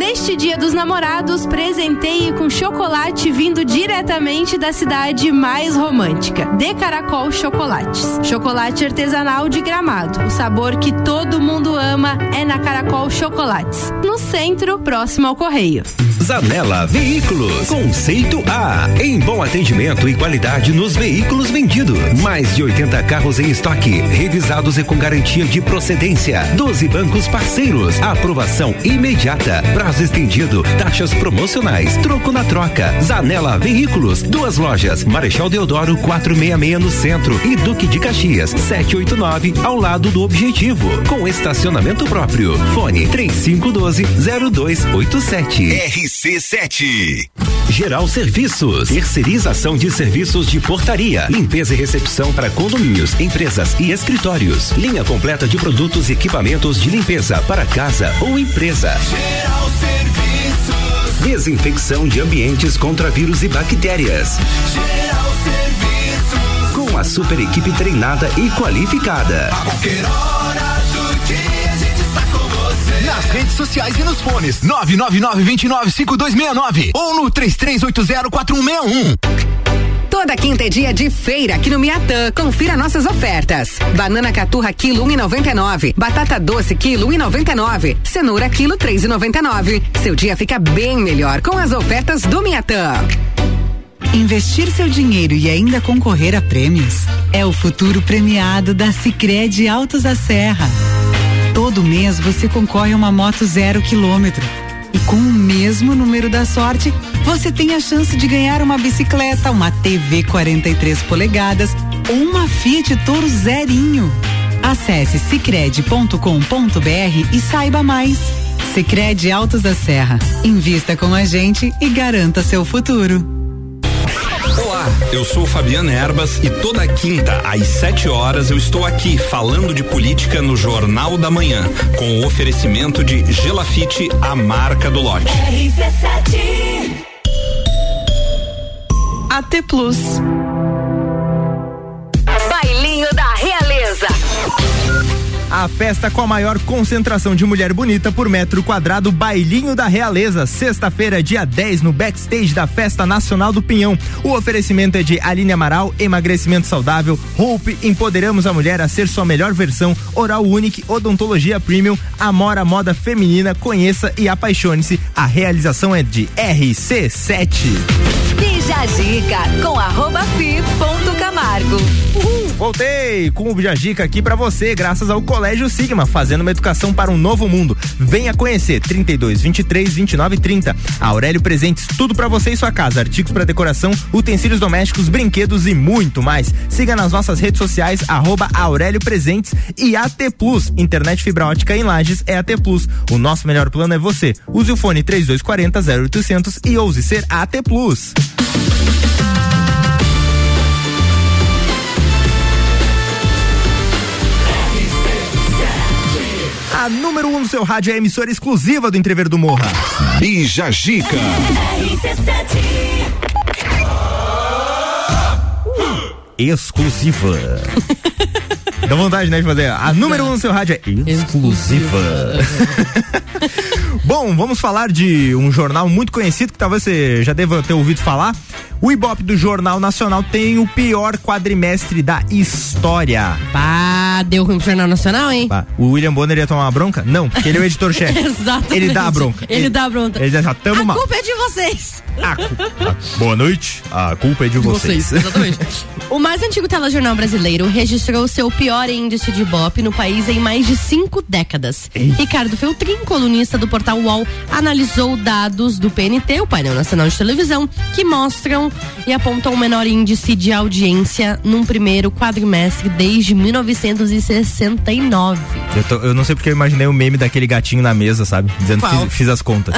Speaker 16: Neste Dia dos Namorados, presenteie com chocolate vindo diretamente da cidade mais romântica. De Caracol Chocolates. Chocolate artesanal de Gramado. O sabor que todo mundo ama é na Caracol Chocolates. No centro, próximo ao Correio.
Speaker 17: Zanela Veículos. Conceito A. Em bom atendimento e qualidade nos veículos vendidos. Mais de 80 carros em estoque, revisados e com garantia de procedência. 12 bancos parceiros. Aprovação imediata. Prazo estendido. Taxas promocionais. Troco na troca. Zanela Veículos. Duas lojas. Marechal Deodoro 466 no centro e Duque de Caxias 789 ao lado do Objetivo. Com estacionamento próprio. Fone 3512 0287.
Speaker 18: RC7.
Speaker 17: Geral Serviços. Terceirização de serviços de portaria, limpeza e recepção para condomínios, empresas e escritórios. Linha completa de produtos e equipamentos de limpeza para casa ou empresa.
Speaker 19: Geral Serviços.
Speaker 17: Desinfecção de ambientes contra vírus e bactérias.
Speaker 19: Geral Serviços.
Speaker 17: Com a super equipe treinada e qualificada.
Speaker 19: A qualquer hora do dia a gente está com você.
Speaker 20: Nas redes sociais e nos fones 999-295269 ou no 33804161.
Speaker 7: Toda quinta é dia de feira aqui no Miatã. Confira nossas ofertas. Banana caturra quilo 1,99. Batata doce quilo 1,99. Cenoura quilo 3,99. Seu dia fica bem melhor com as ofertas do Miatã.
Speaker 21: Investir seu dinheiro e ainda concorrer a prêmios é o futuro premiado da Sicredi Altos da Serra. Todo mês você concorre a uma moto zero quilômetro. E com o mesmo número da sorte, você tem a chance de ganhar uma bicicleta, uma TV 43 polegadas ou uma Fiat Toro zerinho. Acesse cicred.com.br e saiba mais. Sicredi Altos da Serra. Invista com a gente e garanta seu futuro.
Speaker 22: Olá, eu sou Fabiana Erbas e toda quinta às 7 horas eu estou aqui falando de política no Jornal da Manhã, com o oferecimento de Gelafite, a marca do lote.
Speaker 21: AT Plus.
Speaker 5: Bailinho da Realeza.
Speaker 1: A festa com a maior concentração de mulher bonita por metro quadrado, Bailinho da Realeza, sexta-feira, dia 10, no backstage da Festa Nacional do Pinhão. O oferecimento é de Aline Amaral, emagrecimento saudável, Hope, empoderamos a mulher a ser sua melhor versão, Oral Unique, Odontologia Premium, Amora Moda Feminina, conheça e apaixone-se. A realização é de RC7.
Speaker 5: Bija a dica com arroba fi ponto Camargo.
Speaker 1: Voltei com o Bijagica aqui pra você, graças ao Colégio Sigma, fazendo uma educação para um novo mundo. Venha conhecer 32 23 29 30. Aurélio Presentes, tudo pra você e sua casa, artigos para decoração, utensílios domésticos, brinquedos e muito mais. Siga nas nossas redes sociais arroba Aurélio Presentes e AT Plus, internet fibra ótica em Lages é AT Plus. O nosso melhor plano é você. Use o fone 3240 0800 e ouse ser AT Plus. A número 1 um no seu rádio é a emissora exclusiva do Entrever do Morra.
Speaker 12: Bija Gica.
Speaker 1: Exclusiva. Dá vontade, né, de fazer. A número 1 um no seu rádio é exclusiva. Bom, vamos falar de um jornal muito conhecido que talvez você já deva ter ouvido falar. O Ibope do Jornal Nacional tem o pior quadrimestre da história.
Speaker 3: Pá, deu ruim pro Jornal Nacional, hein?
Speaker 1: Pá, O William Bonner ia tomar uma bronca? Não, porque ele é o editor-chefe.
Speaker 3: Exatamente.
Speaker 1: Ele dá a bronca.
Speaker 3: Ele dá a bronca.
Speaker 1: Ele já tamo
Speaker 3: A
Speaker 1: mal.
Speaker 3: culpa é de vocês.
Speaker 1: Boa noite. A culpa é de vocês.
Speaker 3: exatamente. o mais antigo telejornal brasileiro registrou seu pior índice de Ibope no país em mais de cinco décadas. Ricardo Feltrin, colunista do portal UOL, analisou dados do PNT, o painel nacional de televisão, que mostram e apontam o menor índice de audiência num primeiro quadrimestre desde 1969.
Speaker 1: Eu, tô- eu não sei porque eu imaginei o meme daquele gatinho na mesa, sabe? Dizendo
Speaker 3: Qual?
Speaker 1: fiz, fiz as contas.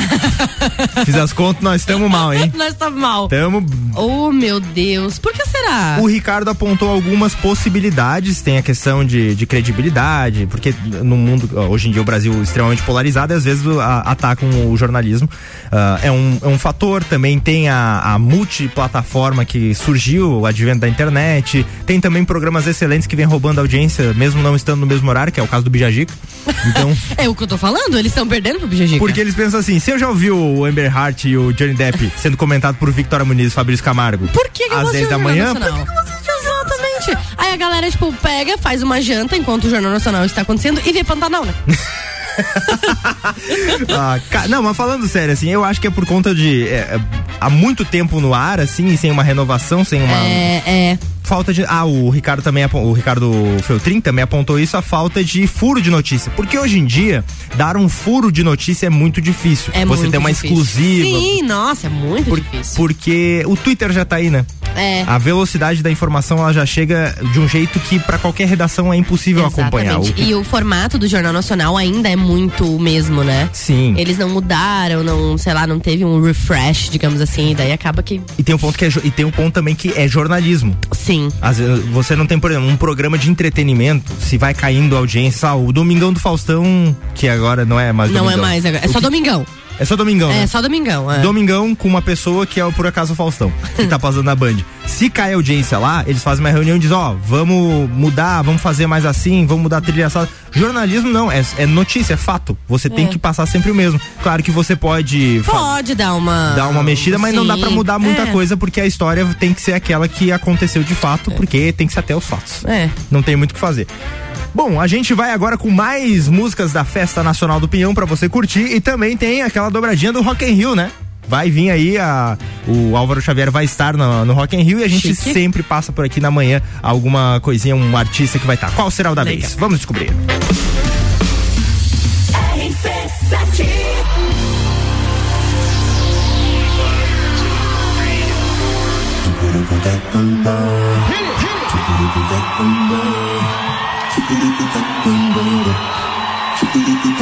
Speaker 1: fiz as contas, nós estamos mal, hein?
Speaker 3: Nós estamos mal.
Speaker 1: Tamo.
Speaker 3: Oh, meu Deus. Por que será?
Speaker 1: O Ricardo apontou algumas possibilidades, tem a questão de, de credibilidade, porque no mundo, hoje em dia, o Brasil extremamente polarizado, e às vezes a- atacam o jornalismo. Ah, é, um, é um fator, também tem a, a multiplataforma que surgiu, o advento da internet, tem também programas excelentes que vêm roubando audiência, mesmo não estando no mesmo horário, que é o caso do Bijagica. Então.
Speaker 3: É o que eu tô falando? Eles estão perdendo pro Bijagica.
Speaker 1: Porque eles pensam assim, se eu já ouvi o Amber Hart e o Johnny Depp sendo comentado por Victoria Muniz e Fabrício Camargo
Speaker 3: Por que, que
Speaker 1: às
Speaker 3: vou
Speaker 1: 10
Speaker 3: assistir
Speaker 1: da
Speaker 3: o Jornal
Speaker 1: manhã,
Speaker 3: Nacional? Exatamente. Aí a galera, tipo, pega, faz uma janta enquanto o Jornal Nacional está acontecendo e vê Pantanal, né?
Speaker 1: Ah, não, mas falando sério, assim, eu acho que é por conta de é, é, há muito tempo no ar, assim, sem uma renovação, sem uma
Speaker 3: É, é.
Speaker 1: falta de. Ah, o Ricardo também, o Ricardo Feltrin também apontou isso, a falta de furo de notícia. Porque hoje em dia, dar um furo de notícia é muito difícil.
Speaker 3: É
Speaker 1: Você
Speaker 3: muito
Speaker 1: tem uma
Speaker 3: difícil.
Speaker 1: exclusiva.
Speaker 3: Sim, nossa, é muito
Speaker 1: por-
Speaker 3: difícil.
Speaker 1: Porque o Twitter já tá aí, né?
Speaker 3: É.
Speaker 1: A velocidade da informação ela já chega de um jeito que para qualquer redação é impossível acompanhar. O que-
Speaker 3: E o formato do Jornal Nacional ainda é muito o mesmo, né?
Speaker 1: Sim.
Speaker 3: Eles não mudaram, não, sei lá, não teve um refresh, digamos assim, e daí acaba que.
Speaker 1: E tem um ponto que é, e tem um ponto também que é jornalismo.
Speaker 3: Sim.
Speaker 1: Às vezes, você não tem, por exemplo, um programa de entretenimento, se vai caindo a audiência, ah, o Domingão do Faustão, que agora não é mais
Speaker 3: não
Speaker 1: Domingão.
Speaker 3: é mais agora. É só
Speaker 1: que-
Speaker 3: Domingão.
Speaker 1: É só Domingão,
Speaker 3: É
Speaker 1: né?
Speaker 3: só Domingão. É.
Speaker 1: Domingão com uma pessoa que é por acaso o Faustão, que tá passando na Band. Se cai audiência lá, eles fazem uma reunião e dizem, ó, vamos mudar, vamos fazer mais assim, vamos mudar a trilha assada. Jornalismo não, é, é notícia, é fato. Você tem
Speaker 3: É.
Speaker 1: que passar sempre o mesmo. Claro que você pode
Speaker 3: Pode dar uma.
Speaker 1: dar uma mexida, mas não dá pra
Speaker 3: Sim.
Speaker 1: mudar muita
Speaker 3: É.
Speaker 1: coisa, porque a história tem que ser aquela que aconteceu de fato, porque tem que ser até os fatos.
Speaker 3: É.
Speaker 1: Não tem muito o que fazer. Bom, a gente vai agora com mais músicas da Festa Nacional do Pinhão pra você curtir e também tem aquela dobradinha do Rock in Rio, né? Vai vir aí a o Álvaro Xavier vai estar no, no Rock in Rio e a gente
Speaker 3: Chique.
Speaker 1: sempre passa por aqui na manhã alguma coisinha, um artista que vai estar. Qual será o da vez? Vamos descobrir.
Speaker 14: Thank you.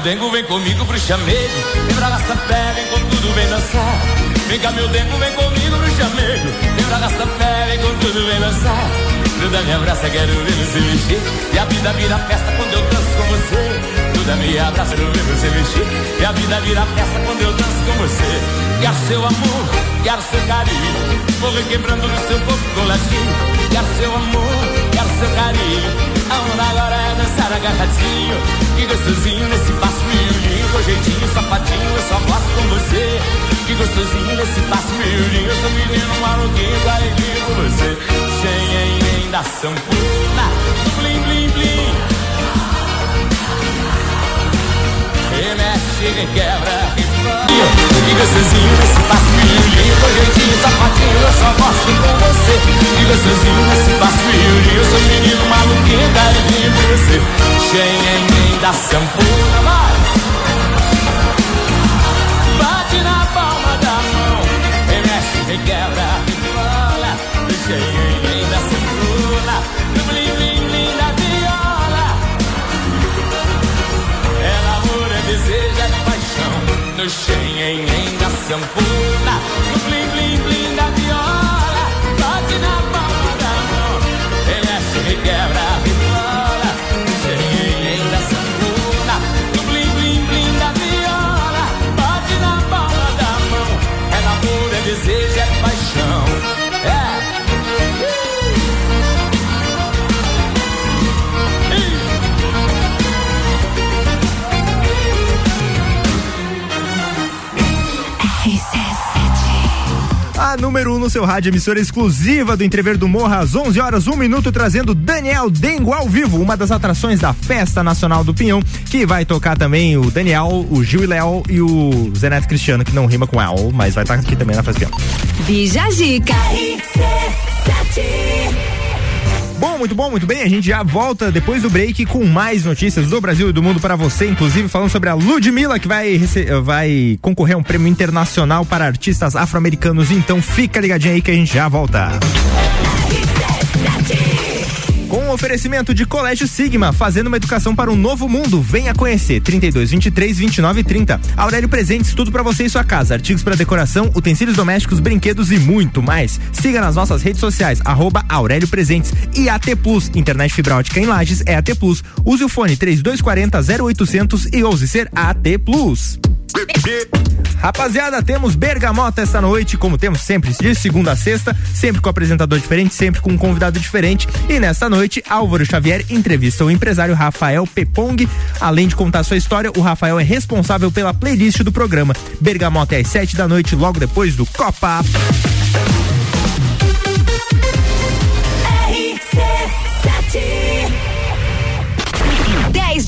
Speaker 23: Meu dengo, vem comigo pro chamego. Vem pra pé, vem com tudo, vem dançar. Vem cá, meu dengo, vem comigo pro chamego. Vem pra pé, vem com tudo, vem dançar. Gruda me abraça, quero ver você mexer. E a vida vira festa quando eu danço com você. Gruda me abraça, quero ver você mexer. E a vida vira festa quando eu danço com você. Quero seu amor, quero seu carinho. Vou requebrando no seu corpo coladinho. Quero seu amor, quero seu carinho. A onda agora é dançar agarradinho Que gostosinho nesse passo miudinho Com jeitinho safadinho, eu só gosto com você. Que gostosinho nesse passo miudinho Eu sou menino maluquinho, caidinho com você. Sem da sampuna Blim, blim, blim. Remexe, requebra, refanha Que gostosinho nesse passo miudinho Com jeitinho safadinho, eu só gosto com você. Que gostosinho nesse passo miudinho Eu sou menino maluquinho, caidinho com você. Sem da sampuna, vai. Bate na palma da mão Remexe, requebra, refanha Sem da sampuna No blim, blim da viola. É amor, é desejo, é paixão No xenhen da sanfona No blim
Speaker 1: número 1 um no seu rádio, emissora exclusiva do Entrever do Morra, às 11 horas, 1 um minuto, trazendo Daniel Dengo ao vivo, uma das atrações da Festa Nacional do Pinhão, que vai tocar também o Daniel, o Gil e Léo e o Zeneto Cristiano, que não rima com El, mas vai estar aqui também na Festa Pinhão.
Speaker 6: Bija Zica.
Speaker 1: Muito bom, muito bem. A gente já volta depois do break com mais notícias do Brasil e do mundo para você, inclusive falando sobre a Ludmilla, que vai, vai concorrer a um prêmio internacional para artistas afro-americanos. Então fica ligadinho aí que a gente já volta. Com o oferecimento de Colégio Sigma, fazendo uma educação para um novo mundo. Venha conhecer 32 23 29 30. Aurélio Presentes, tudo para você e sua casa. Artigos para decoração, utensílios domésticos, brinquedos e muito mais. Siga nas nossas redes sociais, arroba Aurélio Presentes e AT Plus. Internet fibra ótica em Lages é AT Plus. Use o fone 3240 0800 e ouse ser AT Plus. Rapaziada, temos Bergamota esta noite, como temos sempre, de segunda a sexta, sempre com apresentador diferente, sempre com um convidado diferente. E nesta noite, Álvaro Xavier entrevista o empresário Rafael Pepong. Além de contar sua história, o Rafael é responsável pela playlist do programa. Bergamota é às sete da noite, logo depois do Copa.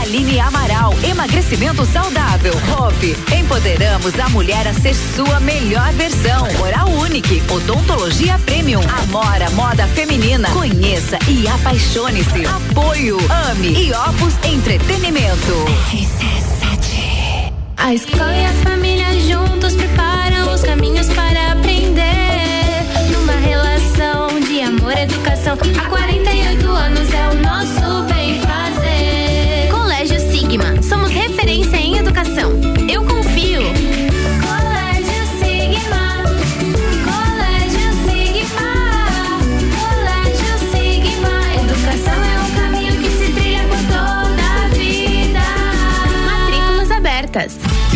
Speaker 6: Aline Amaral, emagrecimento saudável. Hope, empoderamos a mulher a ser sua melhor versão. Oral Unique, odontologia premium. Amora, moda feminina. Conheça e apaixone-se. Apoio, ame e Opus Entretenimento.
Speaker 8: A escola e a família juntos preparam os caminhos para aprender. Numa relação de amor educação. Há 48 anos é o nosso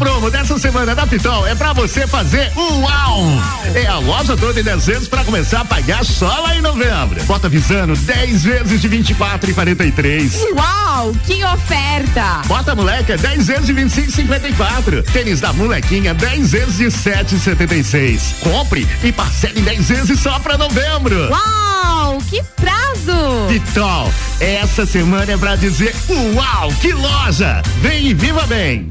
Speaker 24: Promo dessa semana da Pitol é pra você fazer uau! É a loja toda em dezenas pra começar a pagar só lá em novembro. Bota avisando 10 vezes de 24 e 43.
Speaker 16: Uau, que oferta!
Speaker 24: Bota moleca 10 vezes de 25 e 54. Tênis da molequinha 10 vezes de 7 e 76. Compre e parcele em 10 vezes só pra novembro.
Speaker 16: Uau, que prazo!
Speaker 24: Pitol, essa semana é pra dizer uau, que loja! Vem e viva bem!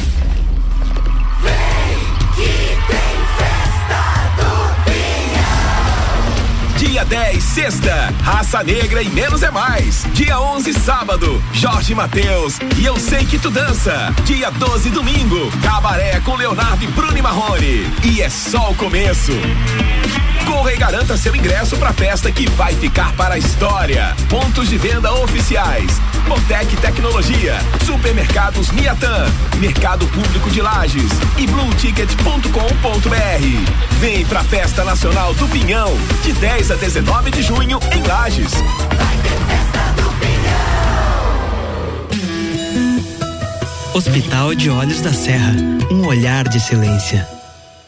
Speaker 9: Dia 10, sexta, Raça Negra e Menos é Mais. Dia 11, sábado, Jorge Mateus e Eu Sei Que Tu Dança. Dia 12, domingo, Cabaré com Leonardo e Bruno e Marrone. E é só o começo. Corra e garanta seu ingresso pra festa que vai ficar para a história. Pontos de venda oficiais. Botec Tecnologia, Supermercados Miatan, Mercado Público de Lages e blueticket.com.br. Vem pra Festa Nacional do Pinhão, de 10 a 19 de junho em Lages.
Speaker 25: Hospital de Olhos da Serra, um olhar de excelência.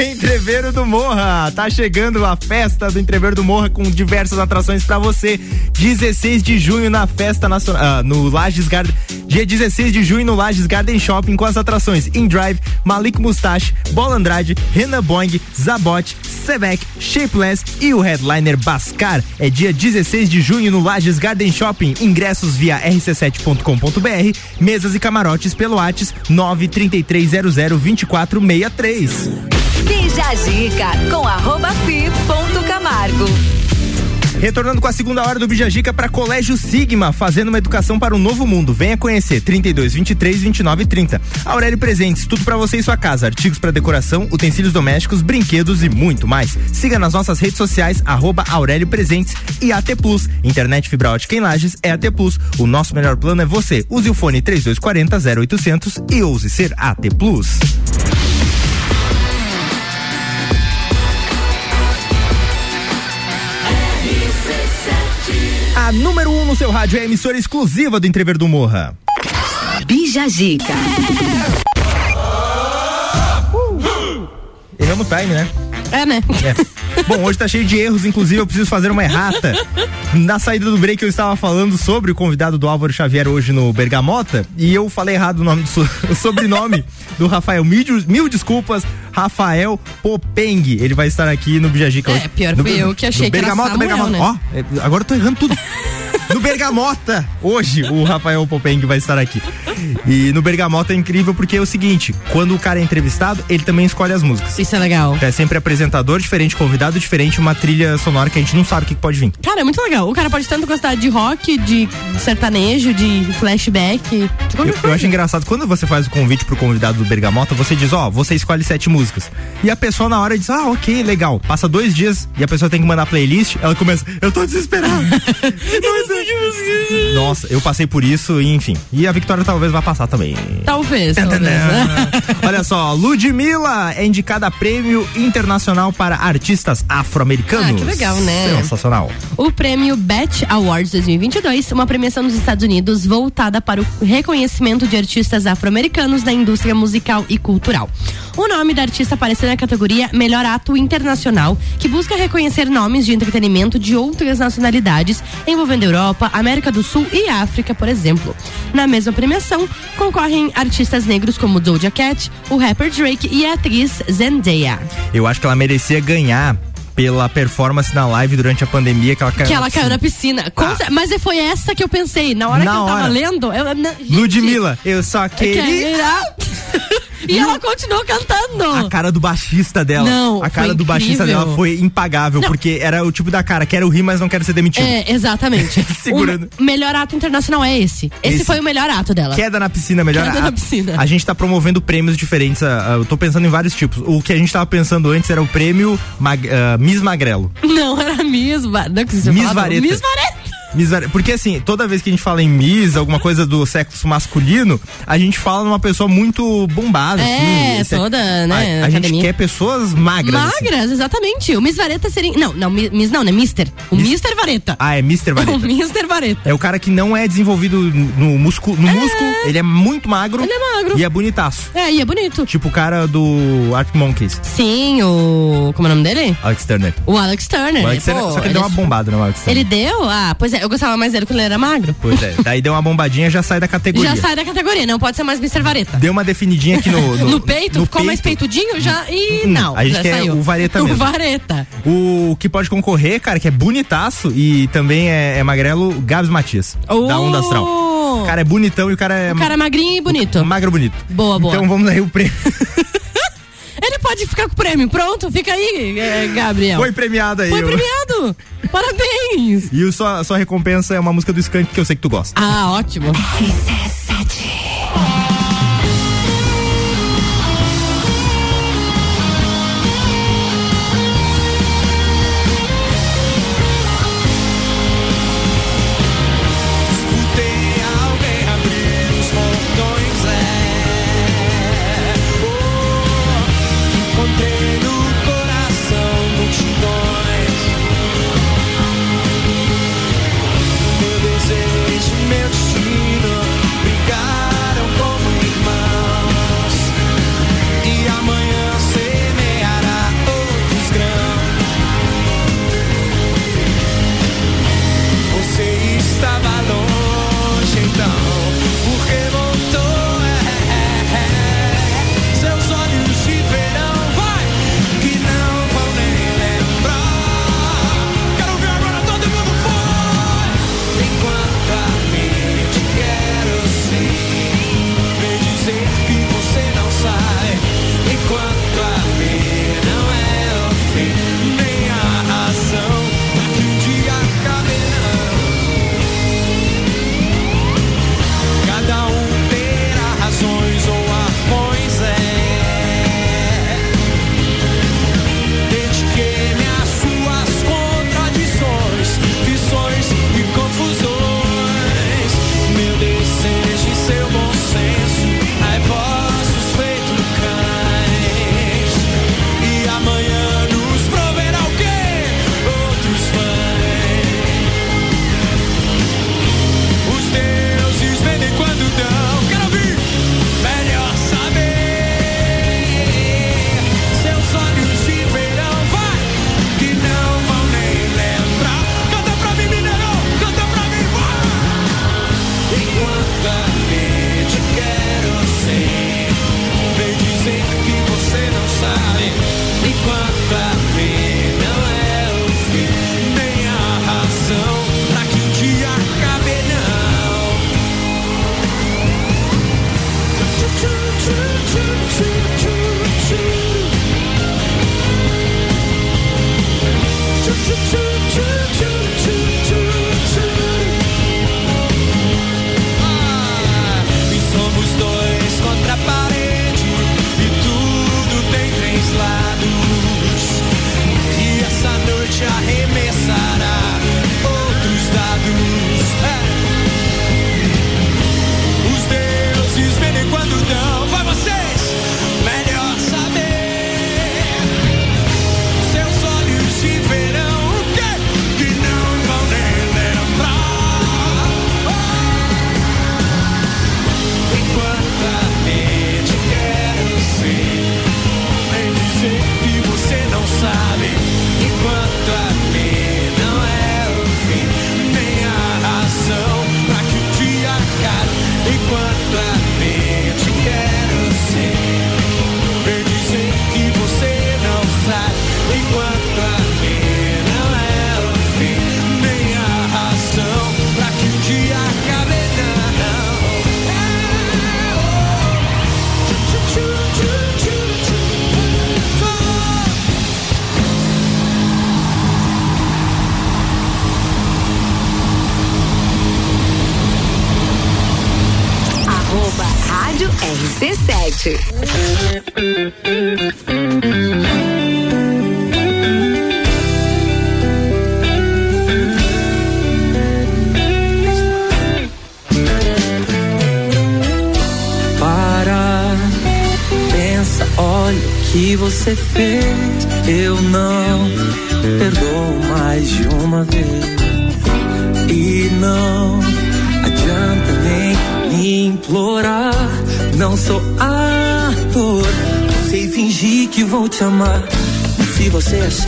Speaker 1: Entreveiro do Morra, tá chegando a festa do Entreveiro do Morra com diversas atrações pra você. 16 de junho na festa nacional, ah, no Lages Garden. Dia 16 de junho no Lages Garden Shopping com as atrações In Drive, Malik Mustache, Bola Andrade, Renan Boing, Zabot, Sebek, Shapeless e o headliner Bascar. É dia 16 de junho no Lages Garden Shopping. Ingressos via rc7.com.br, mesas e camarotes pelo Whats 933002463.
Speaker 26: Dica com arroba fi ponto Camargo.
Speaker 1: Retornando com a segunda hora do Bijagica para Colégio Sigma, fazendo uma educação para um novo mundo. Venha conhecer 32 23 29 30. Aurélio Presentes, tudo para você e sua casa, artigos para decoração, utensílios domésticos, brinquedos e muito mais. Siga nas nossas redes sociais arroba Aurélio Presentes e AT Plus. Internet fibra ótica em Lages é AT Plus. O nosso melhor plano é você. Use o fone 3240 0800 e ouse ser AT Plus. A número 1 um no seu rádio é a emissora exclusiva do Entrever do Morra.
Speaker 26: Bija Gica.
Speaker 1: Erramos o time, né?
Speaker 3: É, né?
Speaker 1: É. Bom, hoje tá cheio de erros, inclusive eu preciso fazer uma errata. Na saída do break eu estava falando sobre o convidado do Álvaro Xavier hoje no Bergamota e eu falei errado o nome do o sobrenome do Rafael. Mil, mil desculpas, Rafael Popeng. Ele vai estar aqui no Bijagica hoje.
Speaker 3: É, pior
Speaker 1: no,
Speaker 3: fui eu que achei que era
Speaker 1: Bergamota,
Speaker 3: Samuel,
Speaker 1: Bergamota.
Speaker 3: né?
Speaker 1: Ó, é, agora eu tô errando tudo. No Bergamota, hoje o Rafael Popeng vai estar aqui. E no Bergamota é incrível porque é o seguinte: quando o cara é entrevistado, ele também escolhe as músicas.
Speaker 3: Isso é legal.
Speaker 1: É sempre apresentador diferente, convidado diferente, uma trilha sonora que a gente não sabe o que, pode vir.
Speaker 3: Cara, é muito legal. O cara pode tanto gostar de rock, de sertanejo, de flashback, de
Speaker 1: Eu, eu acho engraçado, quando você faz o convite pro convidado do Bergamota, você diz, ó, você escolhe sete músicas. E a pessoa na hora diz, ah, ok, legal. Passa dois dias e a pessoa tem que mandar playlist, ela começa, eu tô desesperado. Nossa, eu passei por isso e enfim. E a Victoria talvez vá passar também.
Speaker 3: Talvez, talvez.
Speaker 1: Olha só, Ludmilla é indicada a prêmio internacional para artistas afro-americanos.
Speaker 3: Ah, que legal, né?
Speaker 1: Sensacional.
Speaker 3: O prêmio BET Awards 2022, uma premiação nos Estados Unidos voltada para o reconhecimento de artistas afro-americanos da indústria musical e cultural. O nome da artista apareceu na categoria Melhor Ato Internacional, que busca reconhecer nomes de entretenimento de outras nacionalidades, envolvendo Europa, América do Sul e África, por exemplo. Na mesma premiação, concorrem artistas negros como Doja Cat, o rapper Drake e a atriz Zendaya.
Speaker 1: Eu acho que ela merecia ganhar pela performance na live durante a pandemia que ela caiu.
Speaker 3: Que ela caiu na piscina. Cer- Mas foi essa que eu pensei. Na hora
Speaker 1: Na
Speaker 3: que eu tava
Speaker 1: hora.
Speaker 3: lendo, eu. na- gente,
Speaker 1: Ludmilla, eu só queria.
Speaker 3: queria- e ela continuou cantando.
Speaker 1: A cara do baixista dela.
Speaker 3: Não,
Speaker 1: A cara
Speaker 3: foi
Speaker 1: do baixista dela foi impagável,
Speaker 3: Não.
Speaker 1: porque era o tipo da cara, quero rir, mas não quero ser demitido.
Speaker 3: É, exatamente.
Speaker 1: Segurando.
Speaker 3: O melhor ato internacional é esse. Esse,
Speaker 1: Esse.
Speaker 3: foi o melhor ato dela.
Speaker 1: Queda na piscina, melhor.
Speaker 3: Queda
Speaker 1: a-
Speaker 3: na piscina.
Speaker 1: A gente tá promovendo prêmios diferentes. ah, ah, eu tô pensando em vários tipos. O que a gente tava pensando antes era o prêmio Mag- ah, Miss Magrelo.
Speaker 3: Não, era Miss. Va- Não, que você
Speaker 1: Miss. Vareta.
Speaker 3: Miss Vareta.
Speaker 1: Miss Vare- Porque assim, toda vez que a gente fala em Miss, alguma coisa do sexo masculino, a gente fala numa pessoa muito bombada.
Speaker 3: É,
Speaker 1: assim,
Speaker 3: toda, né,
Speaker 1: A, a gente quer pessoas magras. assim.
Speaker 3: Magras, exatamente. O Miss Vareta seria. Não, não, Mi- Miss não, né? Mister. O Mister Vareta.
Speaker 1: Ah, é Mr.
Speaker 3: O
Speaker 1: Vareta.
Speaker 3: Mister Vareta.
Speaker 1: É o cara que não é desenvolvido no músculo, no músculo, ele é muito magro.
Speaker 3: Ele é magro.
Speaker 1: E é bonitaço.
Speaker 3: É, e é bonito.
Speaker 1: Tipo o cara do Art Monkeys,
Speaker 3: Sim, o. Como é o nome dele?
Speaker 1: Alex Turner.
Speaker 3: O Alex Turner.
Speaker 1: O Alex
Speaker 3: Pô,
Speaker 1: Turner só que ele deu uma bombada no Alex Turner.
Speaker 3: Ele deu? Ah, pois é, eu gostava mais dele quando ele era magro.
Speaker 1: Pois é, daí deu uma bombadinha já sai da categoria.
Speaker 3: Já sai da categoria, não pode ser mais Mr. Vareta.
Speaker 1: Deu uma definidinha aqui no.
Speaker 3: No, peito, ficou mais peitudinho já e
Speaker 1: Hum,
Speaker 3: não.
Speaker 1: a gente quer
Speaker 3: saiu.
Speaker 1: o vareta
Speaker 3: O
Speaker 1: mesmo.
Speaker 3: vareta.
Speaker 1: O que pode concorrer, cara, que é bonitaço e também é, é magrelo, Gabs Matias, da Onda Astral. O cara é bonitão e o cara é.
Speaker 3: O cara é magrinho e bonito.
Speaker 1: Magro bonito.
Speaker 3: Boa, boa.
Speaker 1: Então vamos aí o prêmio.
Speaker 3: Ele pode ficar com o prêmio. Pronto, fica aí, eh, Gabriel.
Speaker 1: Foi premiado aí.
Speaker 3: Foi premiado. Eu... Parabéns.
Speaker 1: E a sua, sua recompensa é uma música do Skank que eu sei que tu gosta.
Speaker 3: Ah, ótimo.
Speaker 6: RC7.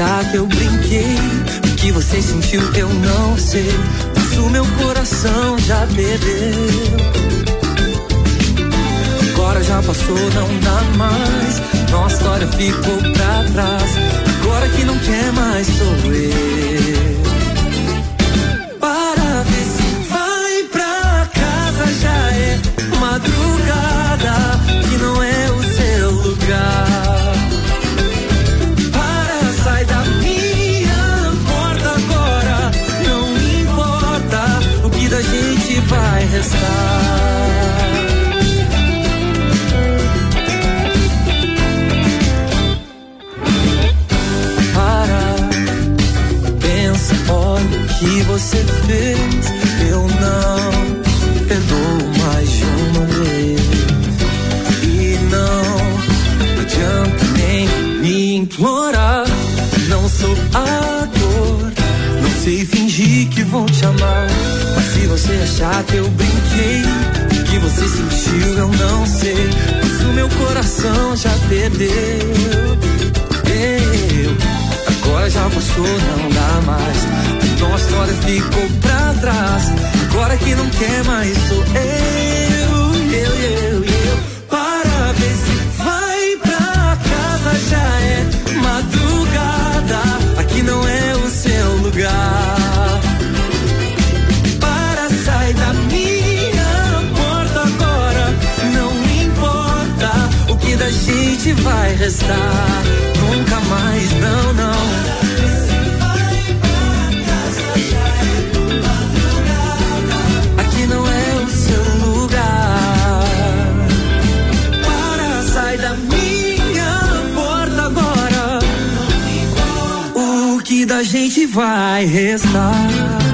Speaker 4: Que eu brinquei, o que você sentiu eu não sei. Mas o meu coração já perdeu. Agora já passou, não dá mais. Nossa história ficou pra trás. Agora que não quer mais sou eu. Para se vai pra casa, já é madrugada. Que não é o seu lugar. Para, pensa, olha o que você fez. Eu não perdoo mais de uma vez. E não adianta nem me implorar. Não sou ator, não sei fingir que vou te amar. Você achar que eu brinquei, o que você sentiu eu não sei. Mas o meu coração já perdeu. Eu, agora já passou, não dá mais. Nossa história ficou pra trás. Agora que não quer mais sou eu, eu, eu, da gente vai restar. Nunca mais, não, não. Aqui não é o seu lugar. Para, sai da minha porta agora. O que da gente vai restar?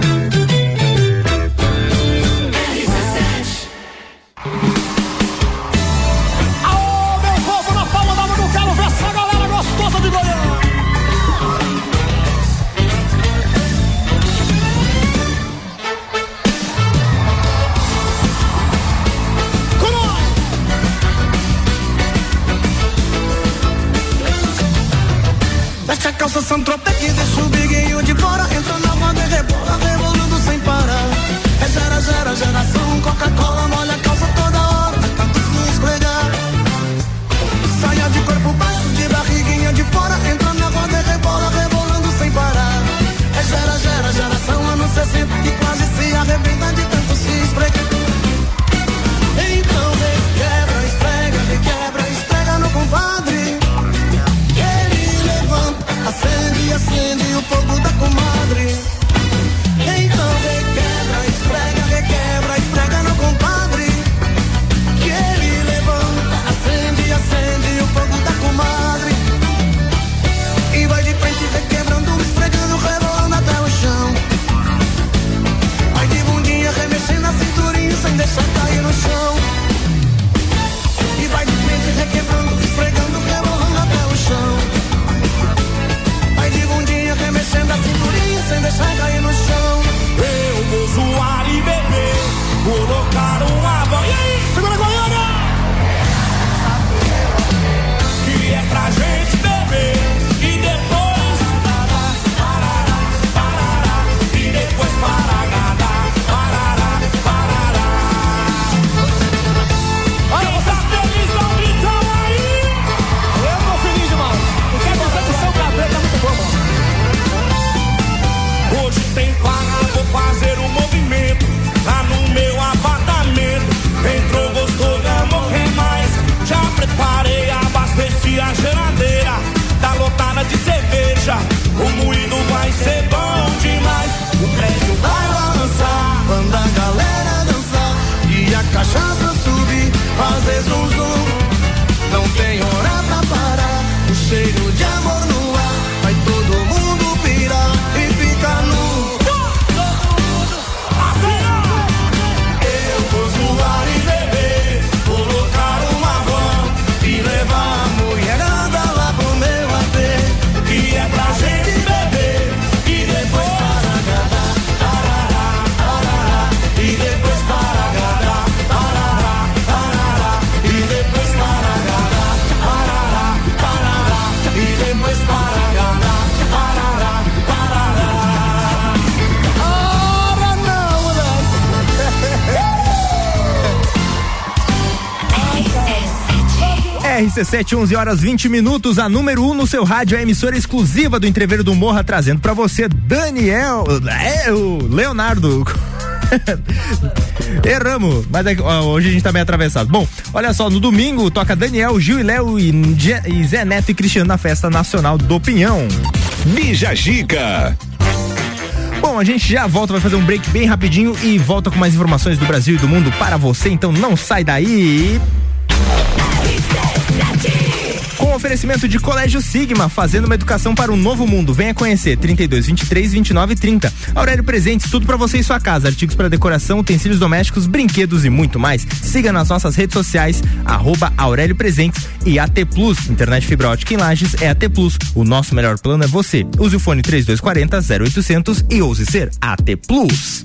Speaker 1: RC7, 11 horas 20 minutos. A número 1 um no seu rádio a emissora exclusiva do Entreveiro do Morra, trazendo para você Daniel. É, o Leonardo. Erramos, mas é, hoje a gente tá meio atravessado. Bom, olha só, no domingo toca Daniel, Gil e Léo e, e Zé Neto e Cristiano na Festa Nacional do Pinhão.
Speaker 12: Bija Gica.
Speaker 1: Bom, a gente já volta, vai fazer um break bem rapidinho e volta com mais informações do Brasil e do mundo para você, então não sai daí. Oferecimento de Colégio Sigma, fazendo uma educação para um novo mundo. Venha conhecer 32 23 29 30. Aurélio Presentes, tudo para você e sua casa, artigos para decoração, utensílios domésticos, brinquedos e muito mais. Siga nas nossas redes sociais arroba Aurélio Presentes e AT Plus. Internet fibra ótica em Lages é AT Plus. O nosso melhor plano é você. Use o fone 3240 0800 e ouse ser AT Plus.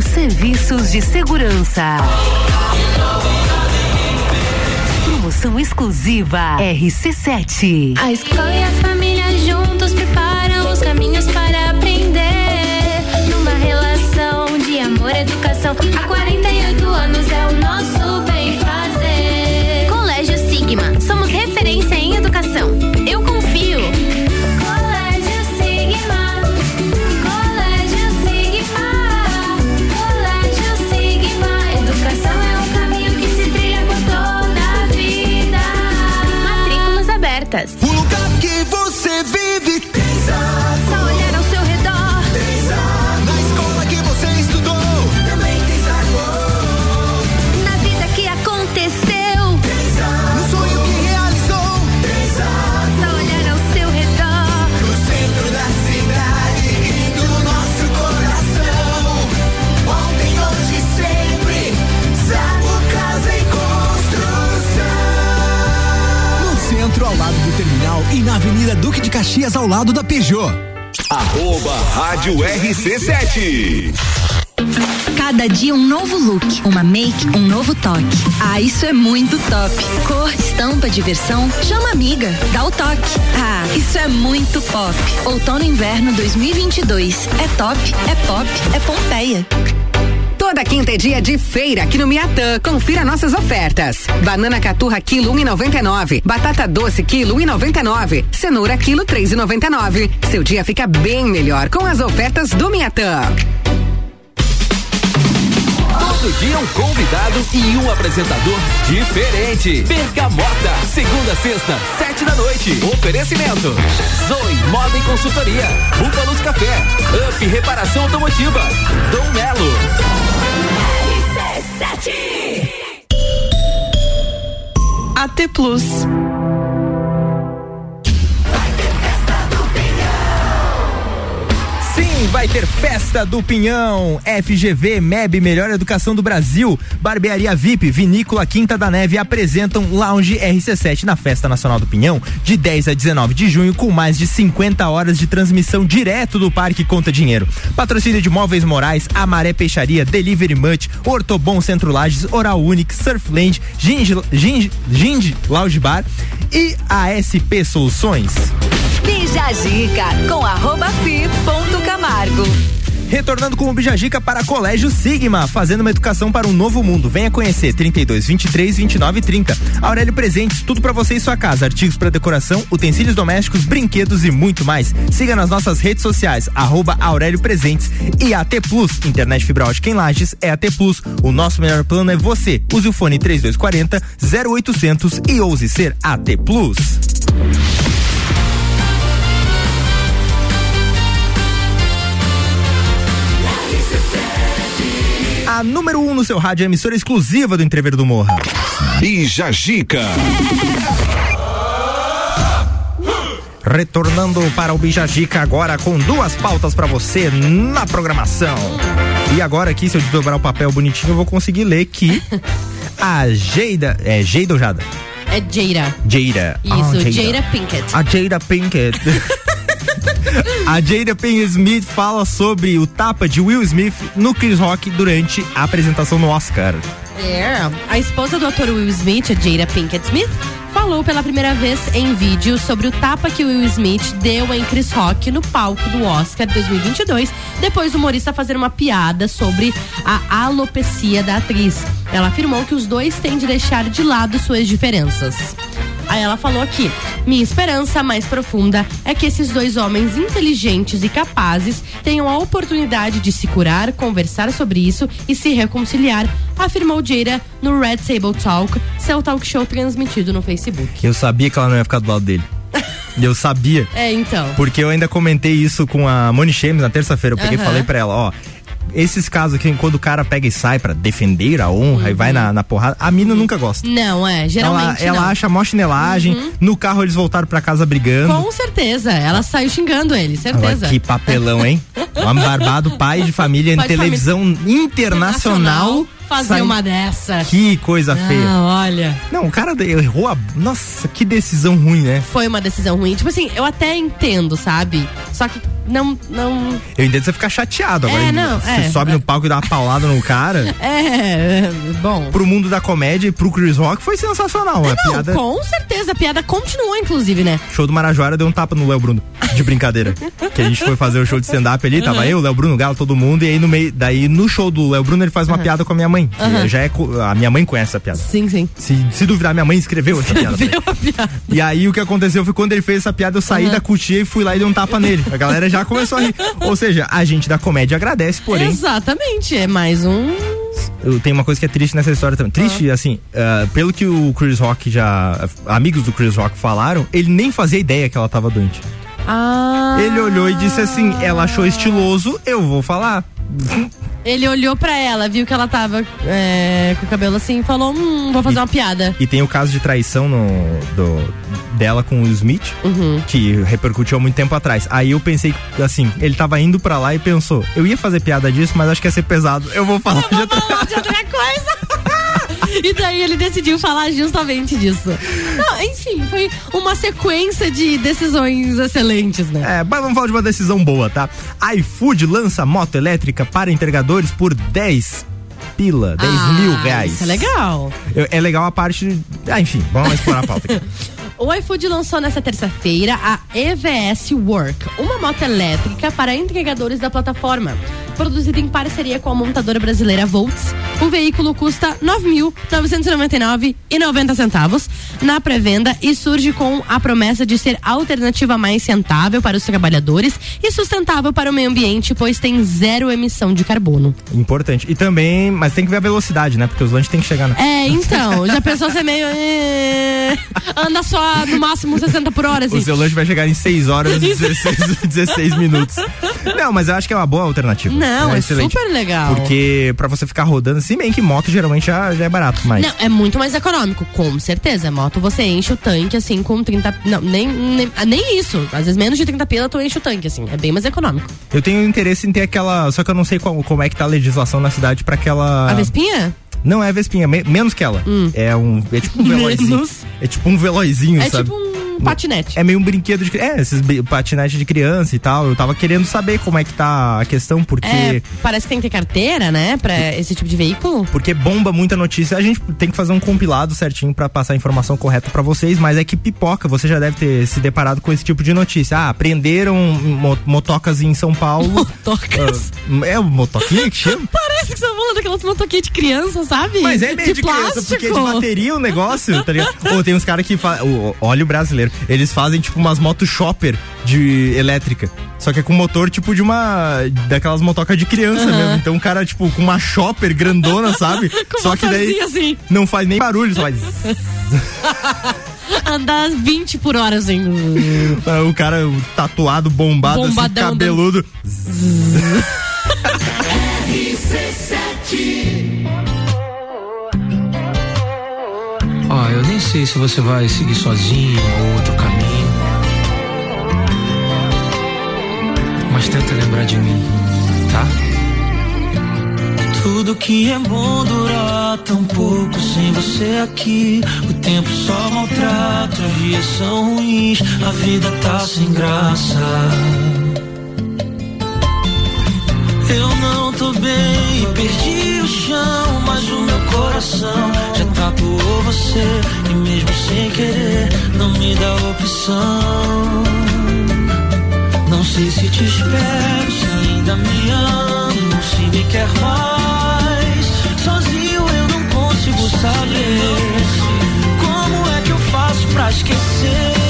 Speaker 5: Serviços de Segurança. Promoção exclusiva RC7.
Speaker 8: A escola e a família
Speaker 25: Caxias, ao lado da Peugeot.
Speaker 12: Arroba Rádio RC7.
Speaker 27: Cada dia um novo look, uma make, um novo toque. Ah, isso é muito top. Cor, estampa, diversão, chama amiga, dá o toque. Ah, isso é muito pop. Outono e inverno 2022. É top, é pop, é Pompeia.
Speaker 7: Toda quinta é dia de feira aqui no Miatã. Confira nossas ofertas. Banana caturra quilo 1,99. Batata doce quilo 1,99. Cenoura quilo 3,99. Seu dia fica bem melhor com as ofertas do Miatã.
Speaker 28: Todo dia um convidado e um apresentador diferente. Bergamota, segunda, sexta, sete da noite. Oferecimento. Zoe Moda e Consultoria. Búfalos Café. Up Reparação Automotiva. Dom Melo.
Speaker 3: AT Plus.
Speaker 1: Vai ter festa do Pinhão. FGV, MEB, Melhor Educação do Brasil. Barbearia VIP, Vinícola Quinta da Neve apresentam Lounge RC7 na Festa Nacional do Pinhão, de 10 a 19 de junho, com mais de 50 horas de transmissão direto do Parque Conta Dinheiro. Patrocínio de Móveis Morais, Amaré Peixaria, Delivery Much, Ortobon Centro Lages, Oral Unique, Surfland, Ginge, Ginge, Ginge Lounge Bar e ASP Soluções.
Speaker 26: Bija Gica com arroba fi Camargo.
Speaker 1: Retornando com o Bijagica para Colégio Sigma, fazendo uma educação para um novo mundo. Venha conhecer 32 23 29 30. Aurélio Presentes, tudo para você e sua casa, artigos para decoração, utensílios domésticos, brinquedos e muito mais. Siga nas nossas redes sociais arroba Aurélio Presentes e AT Plus, internet fibra ótica em Lages é AT Plus. O nosso melhor plano é você. Use o fone 3240 0800 e ouse ser AT Plus. A número 1 um no seu rádio a emissora exclusiva do Entrever do Morra.
Speaker 12: Bija Gica.
Speaker 1: Retornando para o Bijagica agora com duas pautas para você na programação. E agora aqui, se eu desdobrar o papel bonitinho, eu vou conseguir ler que a Geida. É Geida ou Jada?
Speaker 3: É Jada.
Speaker 1: Jada.
Speaker 3: Isso,
Speaker 1: Ah,
Speaker 3: Jada Pinkett.
Speaker 1: A Jada Pinkett. a Jada Pinkett Smith fala sobre o tapa de Will Smith no Chris Rock durante a apresentação no Oscar.
Speaker 3: É. A esposa do ator Will Smith, a Jada Pinkett Smith, falou pela primeira vez em vídeo sobre o tapa que Will Smith deu em Chris Rock no palco do Oscar 2022, depois do humorista fazer uma piada sobre a alopecia da atriz. Ela afirmou que os dois têm de deixar de lado suas diferenças. Aí ela falou aqui: minha esperança mais profunda é que esses dois homens inteligentes e capazes tenham a oportunidade de se curar, conversar sobre isso e se reconciliar, afirmou Jada no Red Table Talk, seu talk show transmitido no Facebook.
Speaker 1: Eu sabia que ela não ia ficar do lado dele. Eu sabia.
Speaker 3: É, então.
Speaker 1: Porque eu ainda comentei isso com a Moni Chemes na terça-feira. Eu peguei e
Speaker 3: Aham.
Speaker 1: falei pra ela, ó. Esses casos aqui, quando o cara pega e sai pra defender a honra e vai na, na porrada, a mina nunca gosta.
Speaker 3: Não, é,
Speaker 1: Ela,
Speaker 3: geralmente
Speaker 1: ela
Speaker 3: não.
Speaker 1: acha mó chinelagem. No carro eles voltaram pra casa brigando.
Speaker 3: Com certeza, ela saiu xingando ele, certeza.
Speaker 1: Agora, que papelão, hein? Homem barbado, pai de família
Speaker 3: Pai
Speaker 1: em televisão internacional.
Speaker 3: Fazer
Speaker 1: sai-
Speaker 3: uma dessa.
Speaker 1: Que coisa feia.
Speaker 3: Não, olha.
Speaker 1: Não, o cara errou a. Nossa, que decisão ruim, né?
Speaker 3: Foi uma decisão ruim. Tipo assim, eu até entendo, sabe? Só que não. não
Speaker 1: Eu entendo você ficar chateado. Agora,
Speaker 3: É, não,
Speaker 1: você
Speaker 3: é.
Speaker 1: sobe no palco e dá uma paulada no cara.
Speaker 3: é, é, bom.
Speaker 1: Pro mundo da comédia e pro Chris Rock foi sensacional. a
Speaker 3: Não,
Speaker 1: piada.
Speaker 3: com certeza, a piada continuou, inclusive, né?
Speaker 1: Show do Marajoara deu um tapa no Léo Bruno, de brincadeira. que a gente foi fazer o show de stand-up ali, tava
Speaker 3: Uhum.
Speaker 1: eu, Léo Bruno, Galo, todo mundo, e aí no meio, daí no show do Léo Bruno ele faz uma piada com a minha mãe. Que
Speaker 3: Uhum.
Speaker 1: Já é, a minha mãe conhece essa piada.
Speaker 3: Sim, sim.
Speaker 1: Se, se duvidar, minha mãe escreveu essa piada. pra ele. E aí o que aconteceu foi quando ele fez essa piada, eu saí
Speaker 3: Uhum.
Speaker 1: da cutia e fui lá e dei um tapa nele. A galera já começou a rir. Ou seja, a gente da comédia agradece, porém.
Speaker 3: Exatamente, é mais um.
Speaker 1: Tenho uma coisa que é triste nessa história também. Triste, assim, ah, pelo que o Chris Rock já. Amigos do Chris Rock falaram, ele nem fazia ideia que ela tava doente.
Speaker 3: Ah.
Speaker 1: Ele olhou e disse assim: ela achou estiloso, eu vou falar.
Speaker 3: Ele olhou pra ela, viu que ela tava é, com o cabelo assim e falou: Hum, vou fazer uma piada.
Speaker 1: E tem o caso de traição no, do, dela com o Smith,
Speaker 3: Uhum.
Speaker 1: que repercutiu há muito tempo atrás. Aí eu pensei, assim, ele tava indo pra lá e pensou: eu ia fazer piada disso, mas acho que ia ser pesado. Eu vou falar de outra
Speaker 3: de outra coisa. E daí ele decidiu falar justamente disso. Não, enfim, foi uma sequência de decisões excelentes, né?
Speaker 1: É, mas vamos falar de uma decisão boa, tá? iFood lança moto elétrica para entregadores por 10 pila, 10
Speaker 3: Ah,
Speaker 1: mil reais.
Speaker 3: Isso é legal.
Speaker 1: Eu- É legal a parte. Ah, enfim, vamos explorar a pauta aqui.
Speaker 3: O iFood lançou nesta terça-feira a EVS Work, uma moto elétrica para entregadores da plataforma. Produzida em parceria com a montadora brasileira Volts, o veículo custa R$ 9.999,90 centavos na pré-venda e surge com a promessa de ser alternativa mais rentável para os trabalhadores e sustentável para o meio ambiente, pois tem zero emissão de carbono.
Speaker 1: Importante. E também, mas tem que ver a velocidade, né? Porque os lanches tem que chegar na.
Speaker 3: É, então, já pensou ser meio. eh, anda só no máximo 60 por hora, assim.
Speaker 1: O seu lanche vai chegar em 6 horas e 16, 16 minutos. Não, mas eu acho que é uma boa alternativa.
Speaker 3: Não, é
Speaker 1: excelente.
Speaker 3: super legal.
Speaker 1: Porque pra você ficar rodando, assim, bem que moto geralmente já, já é barato, mas.
Speaker 3: Não, é muito mais econômico, com certeza. Moto você enche o tanque assim com 30. Não, nem, nem, ah, nem isso. Às vezes menos de 30 pila tu enche o tanque, assim. É bem mais econômico.
Speaker 1: Eu tenho interesse em ter aquela. Só que eu não sei qual- como é que tá a legislação na cidade pra aquela.
Speaker 3: A Vespinha?
Speaker 1: Não é a Vespinha, me- menos que ela. É um. É tipo um velozinho. É tipo um velozinho,
Speaker 3: é
Speaker 1: sabe?
Speaker 3: tipo um patinete.
Speaker 1: É meio um brinquedo de cri- É, esses patinete de criança e tal. Eu tava querendo saber como é que tá a questão, porque.
Speaker 3: É, parece que tem que ter carteira, né? Pra esse tipo de veículo.
Speaker 1: Porque bomba muita notícia. A gente tem que fazer um compilado certinho pra passar a informação correta pra vocês, mas é que pipoca, você já deve ter se deparado com esse tipo de notícia. Ah, prenderam mo- motocas em São Paulo.
Speaker 3: Motocas?
Speaker 1: Ah, é o motoquinha que chama?
Speaker 3: Parece que você tá falando daquelas motoquinhas de criança, sabe?
Speaker 1: Mas é meio de, criança,
Speaker 3: plástico.
Speaker 1: porque é de bateria o negócio, tá ligado? Ou tem uns caras que fazem. Olha o brasileiro. Eles fazem tipo umas motos shopper de elétrica. Só que é com motor tipo de uma. daquelas motocas de criança
Speaker 3: Aham.
Speaker 1: mesmo. Então o cara, tipo, com uma shopper grandona, sabe?
Speaker 3: Com
Speaker 1: só que daí.
Speaker 3: assim.
Speaker 1: Não faz nem barulho, só faz.
Speaker 3: Andar 20 por hora, assim.
Speaker 1: o cara tatuado, bombado, assim,
Speaker 3: Bombadão,
Speaker 1: cabeludo.
Speaker 29: RC7
Speaker 30: sei se você vai seguir sozinho ou outro caminho. Mas tenta lembrar de mim, tá?
Speaker 4: Tudo que é bom dura tão pouco sem você aqui. O tempo só maltrata, os dias são ruins, a vida tá sem graça. Eu não tô bem, perdi o chão, mas o meu coração já tatuou você. E mesmo sem querer, não me dá opção. Não sei se te espero, se ainda me amo, se me quer mais. Sozinho eu não consigo saber como é que eu faço pra esquecer.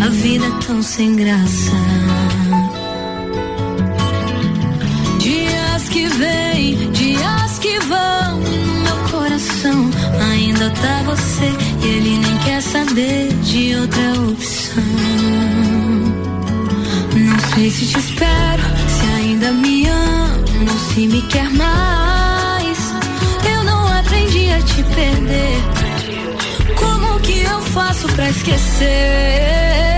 Speaker 8: A vida é tão sem graça. Dias que vêm, dias que vão no meu coração ainda tá você e ele nem quer saber de outra opção. Não sei se te espero, se ainda me ama, se me quer mais. Eu não aprendi a te perder. Faço pra esquecer?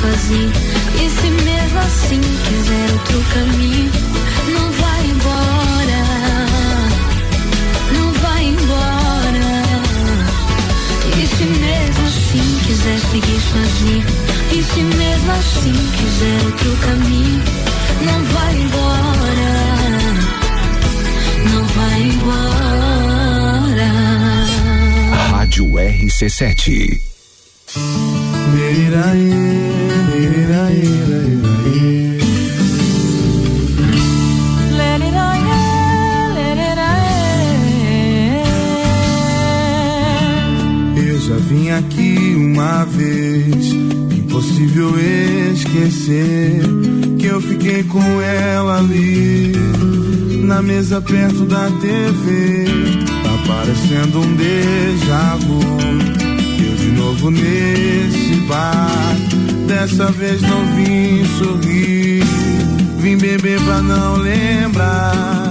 Speaker 8: Sozinho, e se mesmo assim quiser outro caminho, não vai embora. Não vai embora. E se mesmo assim quiser seguir sozinho, e se mesmo assim quiser outro caminho, não vai embora. Não vai embora.
Speaker 17: Rádio RC7.
Speaker 14: Eu já vim aqui uma vez, impossível esquecer que eu fiquei com ela ali na mesa perto da TV. Tá parecendo um déjà vu. Eu de novo nesse bar, dessa vez não vim sorrir, vim beber pra não lembrar.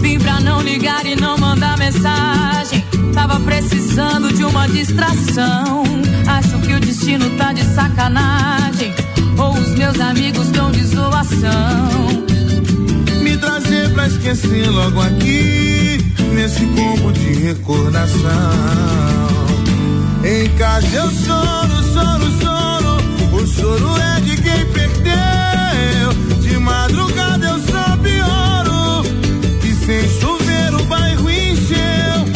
Speaker 31: Vim pra não ligar e não mandar mensagem. Tava precisando de uma distração. Acho que o destino tá de sacanagem. Ou os meus amigos estão de zoação.
Speaker 14: Me trazer pra esquecer logo aqui, nesse combo de recordação. Em casa eu choro, choro, choro. O choro é de quem perdeu. De madrugada eu só pioro. E sem chover o bairro encheu.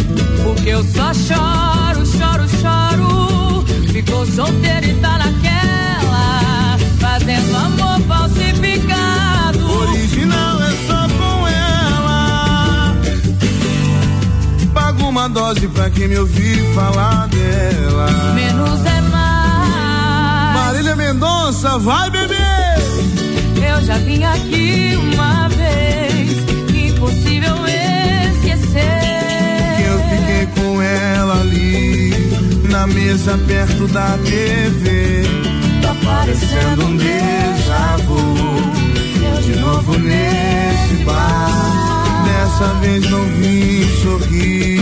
Speaker 31: Porque eu só choro, choro, choro. Ficou solteiro e tá naquela. Fazendo amor falsificado.
Speaker 14: Original é só com ela. Pago uma dose pra quem me ouvir falar dela.
Speaker 31: Menos é mais.
Speaker 14: Mendonça, vai beber!
Speaker 31: Eu eu já vim aqui uma vez. Impossível esquecer.
Speaker 32: Que eu fiquei com ela ali, na mesa perto da TV. Tá parecendo um déjà vu. Eu de novo nesse bar. Dessa vez não vim sorrir.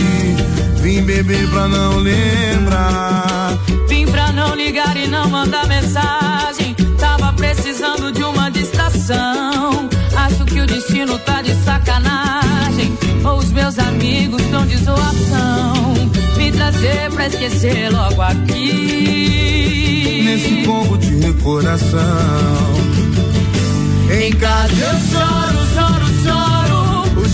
Speaker 32: Vim beber pra não lembrar.
Speaker 31: Vim pra não ligar e não mandar mensagem. Tava precisando de uma distração. Acho que o destino tá de sacanagem. Ou os meus amigos estão de zoação. Me trazer pra esquecer logo aqui.
Speaker 32: Nesse combo de coração.
Speaker 31: Em casa eu choro, choro,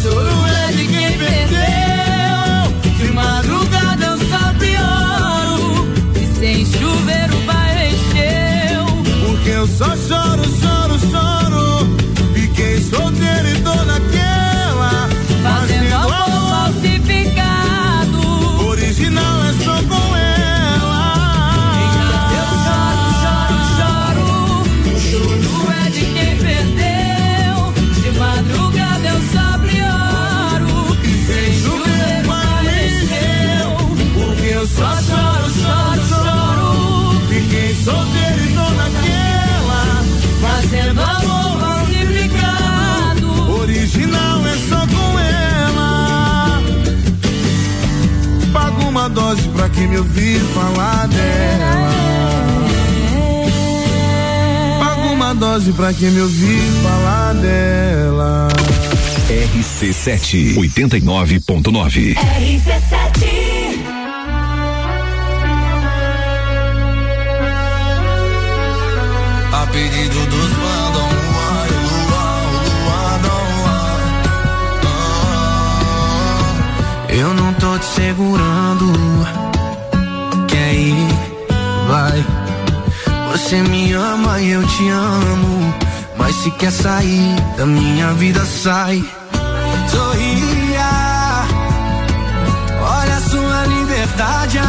Speaker 31: choro. O é de quem perdeu. De madrugada eu só pioro. E sem chuveiro vai encheu.
Speaker 32: Porque eu só choro. Solteiro e tô naquela.
Speaker 31: Fazendo amor falsificado.
Speaker 32: Original é só com ela. Paga uma dose pra quem me ouvir falar dela. Paga uma dose pra quem me ouvir falar dela.
Speaker 17: RC7 89.9.
Speaker 6: RC7
Speaker 14: pedido dos. Ah, Eu não tô te segurando. Quer ir? Vai. Você me ama e eu te amo. Mas se quer sair da minha vida, sai. Sorria. Olha a sua liberdade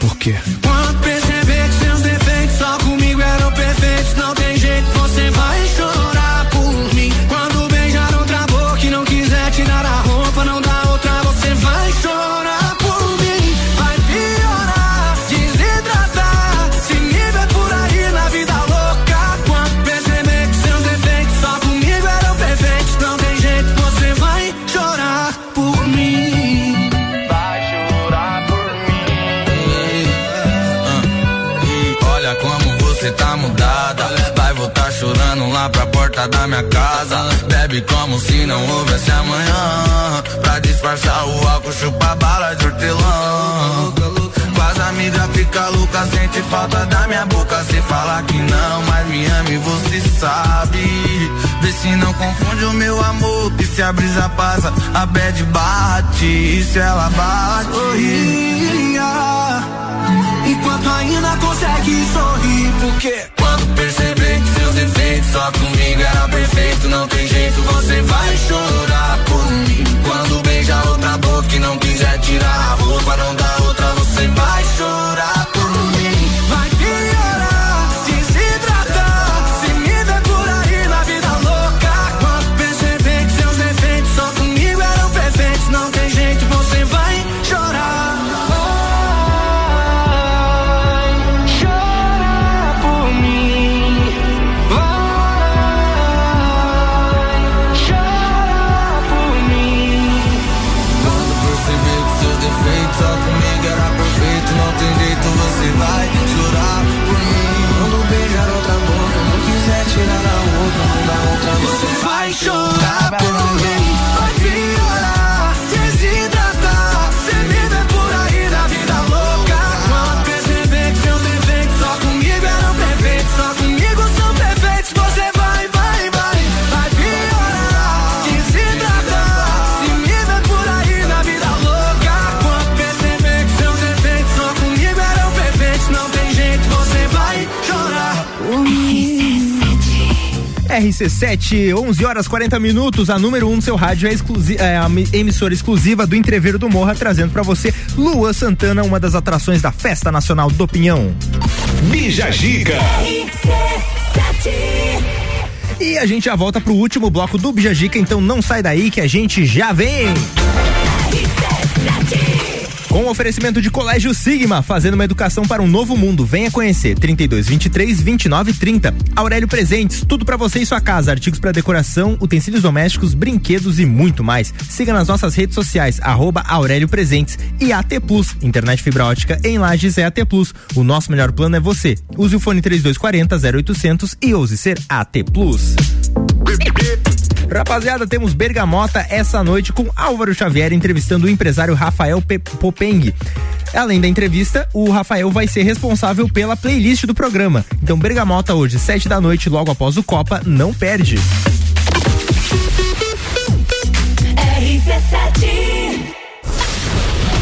Speaker 14: sorrir. Pra porta da minha casa. Bebe como se não houvesse amanhã. Pra disfarçar o álcool, chupa bala de hortelã. Com as amigas fica louca, sente falta da minha boca. Se falar que não, mas me ama e você sabe. Vê se não confunde o meu amor. Que se a brisa passa, a bad bate. E se ela bate? Sorria. Enquanto ainda consegue sorrir, porque quando defeitos só comigo era perfeito, não tem jeito, você vai chorar por mim. Quando beija outra boca e não quiser tirar a roupa, não dá outra, você vai chorar por mim.
Speaker 1: RC7, 11 horas 40 minutos. A número 1 um no seu rádio é, exclusi é a emissora exclusiva do Entreveiro do Morra, trazendo para você Lua Santana, uma das atrações da Festa Nacional do Pinhão.
Speaker 9: Bija Giga.
Speaker 1: E a gente já volta pro último bloco do Bija Giga, então não sai daí que a gente já vem. Com oferecimento de Colégio Sigma, fazendo uma educação para um novo mundo. Venha conhecer. 32 23 29 30. Aurélio Presentes, tudo para você e sua casa, artigos para decoração, utensílios domésticos, brinquedos e muito mais. Siga nas nossas redes sociais arroba Aurélio Presentes e AT Plus, internet fibra ótica em Lages é AT Plus. O nosso melhor plano é você. Use o fone 3240 0800 e ouse ser AT Plus. Rapaziada, temos Bergamota essa noite com Álvaro Xavier entrevistando o empresário Rafael Pe Popeng. Além da entrevista, o Rafael vai ser responsável pela playlist do programa. Então, Bergamota hoje, sete da noite, logo após o Copa, não perde.
Speaker 23: RC7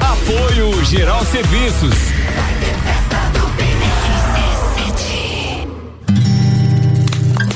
Speaker 23: Apoio Geral Serviços.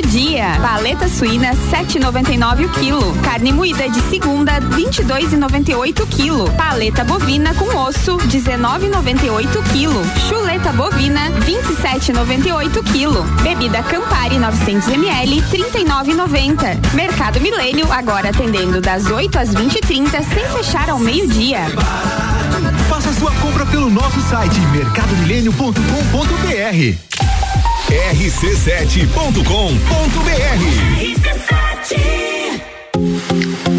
Speaker 33: Do dia. Paleta suína 7,99 o quilo. Carne moída de segunda 22,98 o quilo. Paleta bovina com osso 19,98 o quilo. Chuleta bovina 27,98 o quilo. Bebida Campari 900 ml 39,90. Mercado Milênio agora atendendo das 8 às 20h30 sem fechar ao meio-dia.
Speaker 34: Faça sua compra pelo nosso site mercadomilênio.com.br.
Speaker 9: rc7.com.br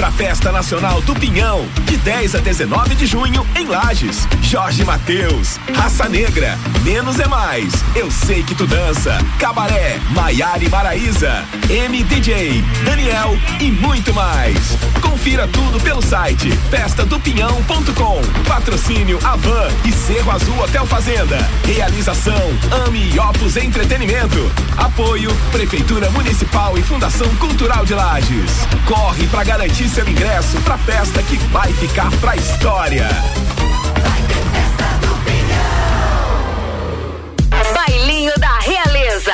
Speaker 23: Pra Festa Nacional do Pinhão, de 10 a 19 de junho, em Lages. Jorge Mateus, Raça Negra, Menos é Mais, Eu Sei Que Tu Dança, Cabaré, Maiara e Maraíza, MDJ, Daniel e muito mais. Confira tudo pelo site festadopinhão.com. Patrocínio Avan e Cerro Azul Hotel Fazenda. Realização Ami Opus Entretenimento. Apoio Prefeitura Municipal e Fundação Cultural de Lages. Corre pra garantir seu ingresso pra festa que vai ficar pra história.
Speaker 6: Da Realeza.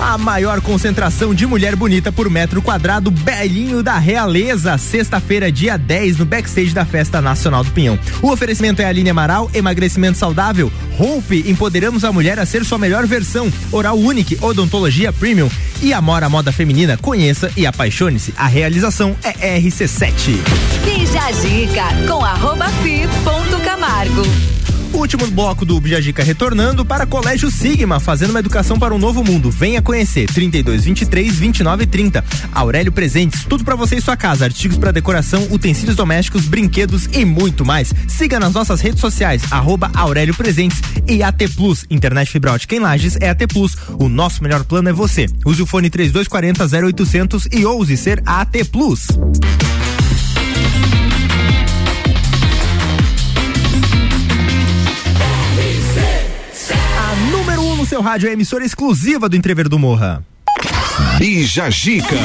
Speaker 1: A maior concentração de mulher bonita por metro quadrado, Belinho da Realeza. Sexta-feira, dia 10, no backstage da Festa Nacional do Pinhão. O oferecimento é a linha Amaral, emagrecimento saudável. Hope, empoderamos a mulher a ser sua melhor versão. Oral Unique, odontologia premium. E Amora Moda Feminina, conheça e apaixone-se. A realização é RC7.
Speaker 26: Bija a Dica com arroba fi ponto Camargo.
Speaker 1: Último bloco do Bijagica retornando para Colégio Sigma, fazendo uma educação para um novo mundo. Venha conhecer 32 23 29 30. Aurélio Presentes, tudo para você e sua casa, artigos para decoração, utensílios domésticos, brinquedos e muito mais. Siga nas nossas redes sociais arroba Aurélio Presentes e AT Plus, internet fibra ótica em Lages é AT Plus. O nosso melhor plano é você. Use o fone 3240 0800 e ouse ser AT Plus. No seu rádio é a emissora exclusiva do Entrever do Morra.
Speaker 12: Bija Gica.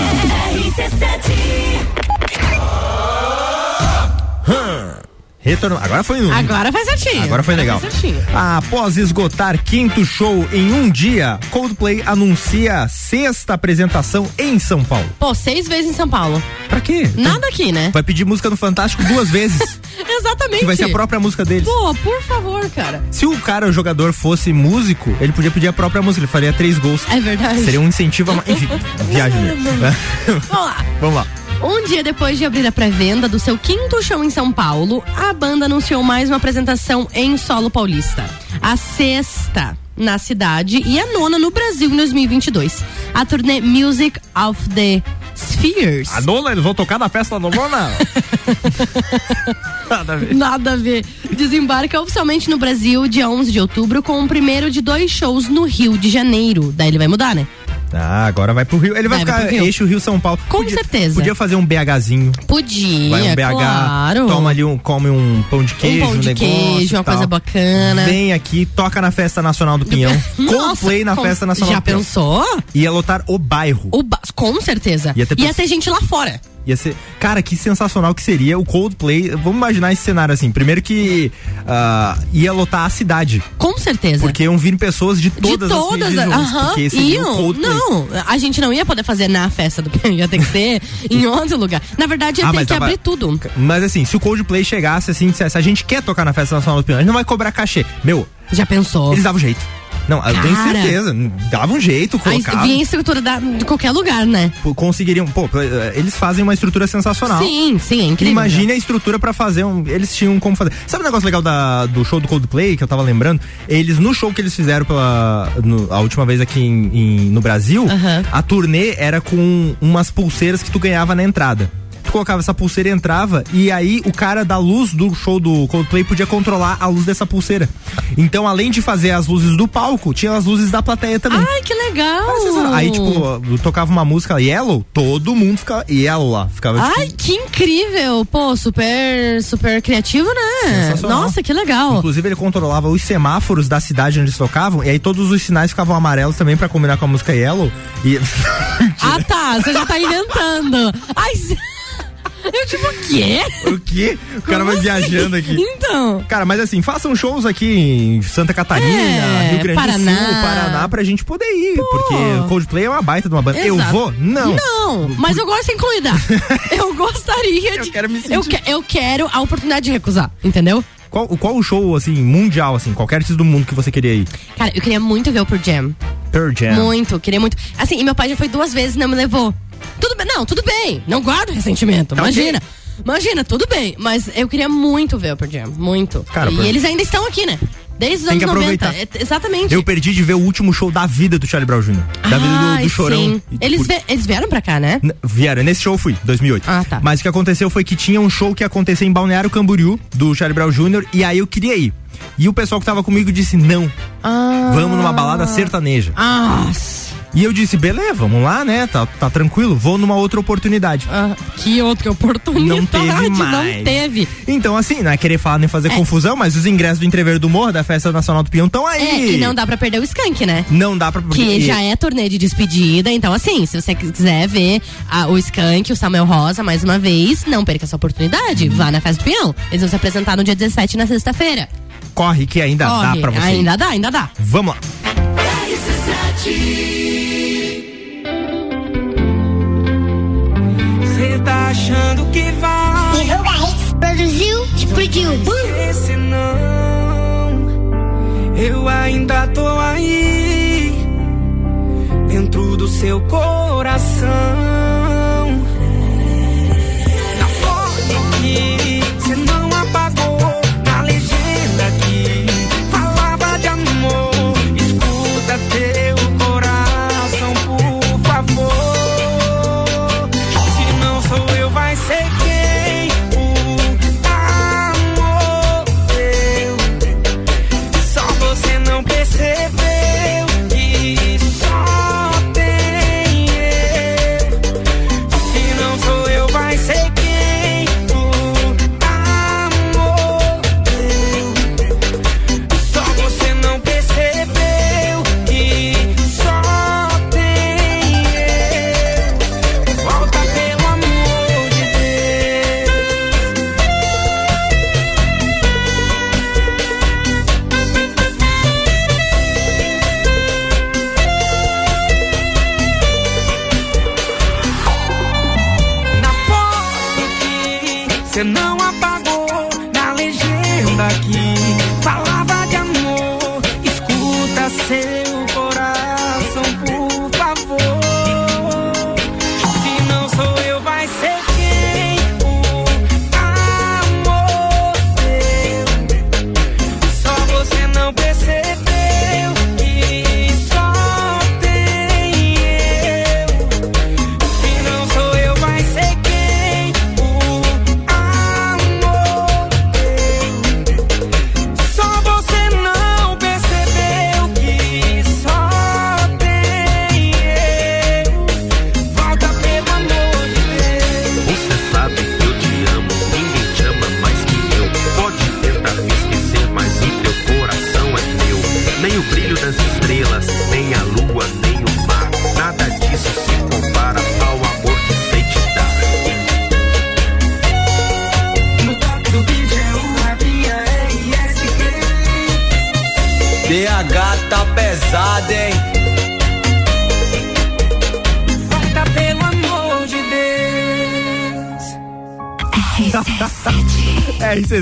Speaker 1: Retorno. Agora foi no.
Speaker 3: Agora faz certinho.
Speaker 1: Agora foi legal.
Speaker 3: Faz certinho.
Speaker 1: Após esgotar quinto show em um dia, Coldplay anuncia sexta apresentação em São Paulo.
Speaker 3: Pô, seis vezes em São Paulo.
Speaker 1: Pra quê?
Speaker 3: Nada aqui, né?
Speaker 1: Vai pedir música no Fantástico duas vezes.
Speaker 3: Exatamente.
Speaker 1: que vai ser a própria música deles.
Speaker 3: Pô, por favor, cara.
Speaker 1: Se o cara, o jogador, fosse músico, ele podia pedir a própria música, ele faria três gols.
Speaker 3: É verdade.
Speaker 1: Seria um incentivo a. ma- Enfim, viagem mesmo.
Speaker 3: Vamos lá.
Speaker 1: Vamos lá.
Speaker 3: Um dia depois de abrir a pré-venda do seu quinto show em São Paulo, a banda anunciou mais uma apresentação em solo paulista. A sexta na cidade e a nona no Brasil em 2022. A turnê Music of the Spheres.
Speaker 1: A nona, eles vão tocar na festa da nona? Nada a ver.
Speaker 3: Nada a ver. Desembarca oficialmente no Brasil dia 11 de outubro com o primeiro de dois shows no Rio de Janeiro. Daí ele vai mudar, né?
Speaker 1: Ah, agora vai pro Rio. Ele vai,
Speaker 3: Vai, vai
Speaker 1: ficar
Speaker 3: pro Rio.
Speaker 1: eixo Rio-São Paulo.
Speaker 3: Com
Speaker 1: Podia-
Speaker 3: certeza.
Speaker 1: Podia fazer um BHzinho.
Speaker 3: Podia,
Speaker 1: Vai um BH,
Speaker 3: claro.
Speaker 1: toma ali um, come um pão de queijo,
Speaker 3: um pão de
Speaker 1: negócio
Speaker 3: queijo, uma coisa bacana.
Speaker 1: Vem aqui, toca na Festa Nacional do Pinhão. Coldplay na
Speaker 3: com-
Speaker 1: Festa Nacional
Speaker 3: Já
Speaker 1: do Pinhão.
Speaker 3: pensou?
Speaker 1: Ia lotar o bairro.
Speaker 3: O ba- Com certeza.
Speaker 1: Ia ter
Speaker 3: Ia ter gente lá fora.
Speaker 1: Ia ser. Cara, que sensacional que seria o Coldplay. Vamos imaginar esse cenário assim. Primeiro que ah, ia lotar a cidade.
Speaker 3: Com certeza.
Speaker 1: Porque iam vir pessoas de todas,
Speaker 3: de todas,
Speaker 1: as porque seria o
Speaker 3: iam.
Speaker 1: Coldplay.
Speaker 3: Não, a gente não ia poder fazer na festa do ia ter que ser em outro lugar. Na verdade, ia
Speaker 1: Ah,
Speaker 3: ter que
Speaker 1: tava-
Speaker 3: abrir tudo.
Speaker 1: Mas assim, se o Coldplay chegasse assim, dissesse, a gente quer tocar na Festa Nacional do Pinhão, a gente não vai cobrar cachê. Meu,
Speaker 3: Já pensou?
Speaker 1: eles davam jeito. Não, eu tenho
Speaker 3: Cara.
Speaker 1: certeza. Dava um jeito, colocava.
Speaker 3: vinha estrutura da- de qualquer lugar, né?
Speaker 1: Pô, Conseguiriam. Pô, eles fazem uma estrutura sensacional.
Speaker 3: Sim, sim, é incrível.
Speaker 1: Imagine a estrutura pra fazer um. Eles tinham como fazer. Sabe o negócio legal da, do show do Coldplay que eu tava lembrando? Eles, no show que eles fizeram pela, no- a última vez aqui em- em- no Brasil, a turnê era com umas pulseiras que tu ganhava na entrada. Tu colocava essa pulseira e entrava, e aí o cara da luz do show do Coldplay podia controlar a luz dessa pulseira. Então, além de fazer as luzes do palco, tinha as luzes da plateia também.
Speaker 3: Ai, que legal!
Speaker 1: Aí, tipo, tocava uma música Yellow, todo mundo ficava Yellow lá. Ficava, tipo,
Speaker 3: Ai, que incrível! Pô, super, super criativo, né? Nossa, que legal.
Speaker 1: Inclusive, ele controlava os semáforos da cidade onde eles tocavam, e aí todos os sinais ficavam amarelos também pra combinar com a música Yellow. E.
Speaker 3: Ah, tá, você já tá inventando. Ai, eu tipo, o quê?
Speaker 1: o quê? O cara vai
Speaker 3: Como
Speaker 1: viajando
Speaker 3: assim?
Speaker 1: aqui.
Speaker 3: Então.
Speaker 1: Cara, mas assim, façam shows aqui em Santa Catarina,
Speaker 3: É,
Speaker 1: Rio Grande
Speaker 3: Paraná.
Speaker 1: do Sul, Paraná, pra gente poder ir. Porque o Coldplay é uma baita de uma banda. Eu
Speaker 3: Exato.
Speaker 1: vou? Não.
Speaker 3: Não, mas eu gosto de incluída. eu gostaria de. Eu
Speaker 1: quero me
Speaker 3: Eu, que- eu quero a oportunidade de recusar, entendeu?
Speaker 1: Qual, qual o show, assim, mundial, assim, qualquer artista do mundo que você queria ir?
Speaker 3: Cara, eu queria muito ver o Pearl Jam.
Speaker 1: Pearl Jam.
Speaker 3: Muito, queria muito. Assim, e meu pai já foi duas vezes e não me levou. Tudo bem, não, tudo bem. Não guardo ressentimento.
Speaker 1: Tá
Speaker 3: imagina. Imagina, tudo bem. Mas eu queria muito ver o Pearl Jam. Muito.
Speaker 1: Cara,
Speaker 3: e eles ainda estão aqui, né? Desde os
Speaker 1: Tem que
Speaker 3: anos 90.
Speaker 1: aproveitar.
Speaker 3: É, exatamente.
Speaker 1: Eu perdi de ver o último show da vida do Charlie Brown Jr. Da vida do, do Chorão. E
Speaker 3: Eles,
Speaker 1: por-
Speaker 3: eles vieram pra cá, né?
Speaker 1: N- Vieram, nesse show eu fui, 2008.
Speaker 3: Ah, tá.
Speaker 1: Mas o que aconteceu foi que tinha um show que ia acontecer em Balneário Camboriú, do Charlie Brown Jr., e aí eu queria ir. E o pessoal que tava comigo disse: não,
Speaker 3: Ah.
Speaker 1: vamos numa balada sertaneja.
Speaker 3: Ah,
Speaker 1: E eu disse: beleza, vamos lá, né? Tá, tá tranquilo, vou numa outra oportunidade.
Speaker 3: Ah, que outra oportunidade.
Speaker 1: Não teve mais.
Speaker 3: Não teve.
Speaker 1: Então, assim, não é querer falar nem fazer
Speaker 3: É.
Speaker 1: confusão, mas os ingressos do Entreveiro do Morro, da Festa Nacional do Pinhão, estão aí.
Speaker 3: É, e não dá pra perder o Skank, né?
Speaker 1: Não dá pra.
Speaker 3: Que
Speaker 1: e-
Speaker 3: já é turnê de despedida, então assim, se você quiser ver a- o Skank, o Samuel Rosa, mais uma vez, não perca essa oportunidade.
Speaker 1: Uhum.
Speaker 3: Vá na Festa do Peão. Eles vão se apresentar no dia 17, na sexta-feira.
Speaker 1: Corre que ainda dá
Speaker 3: Corre,
Speaker 1: pra você.
Speaker 3: Ainda dá, ainda dá.
Speaker 1: Vamos lá.
Speaker 29: tá achando que vai.
Speaker 35: Divulga hits, produziu, explodiu.
Speaker 29: Esse não, eu ainda tô aí. Dentro do seu coração.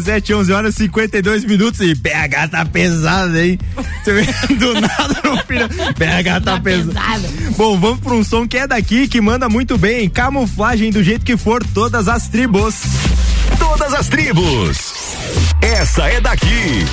Speaker 1: RC7, 11 horas e 52 minutos. E BH tá pesado, hein? Você vê do nada no final. BH tá, tá pesado. pesado. Bom, vamos pra um som que é daqui, que manda muito bem. Camuflagem do jeito que for, todas as tribos.
Speaker 14: Todas as tribos. Essa é daqui.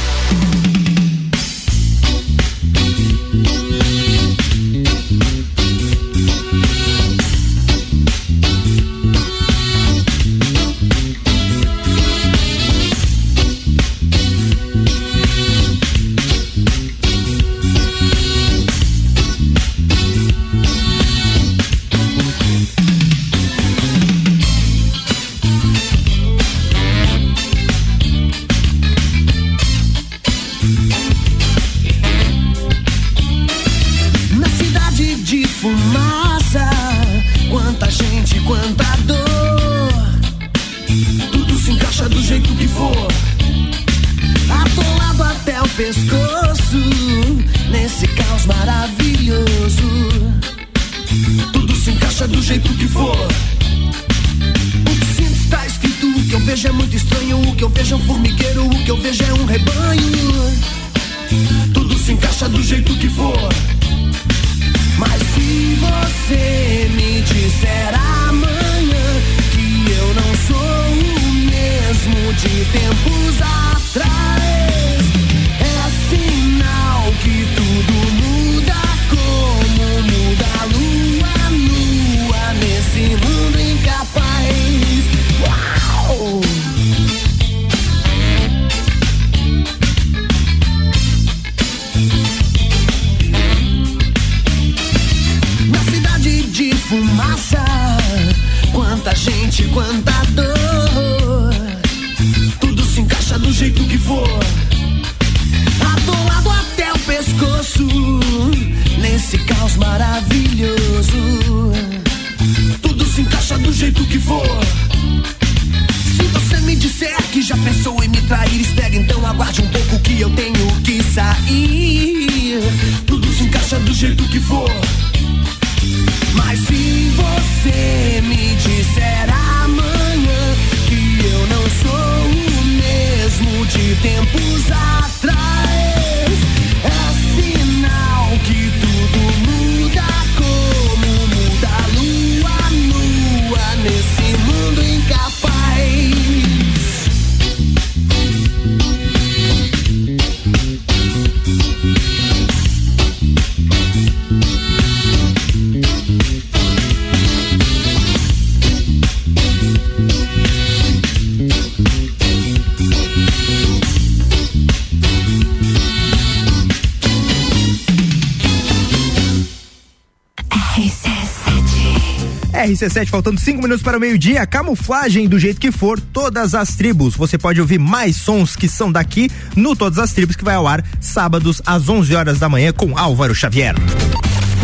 Speaker 1: RC7, faltando cinco minutos para o meio-dia. Camuflagem do jeito que for, todas as tribos. Você pode ouvir mais sons que são daqui no Todas as Tribos, que vai ao ar sábados às 11 horas da manhã com Álvaro Xavier.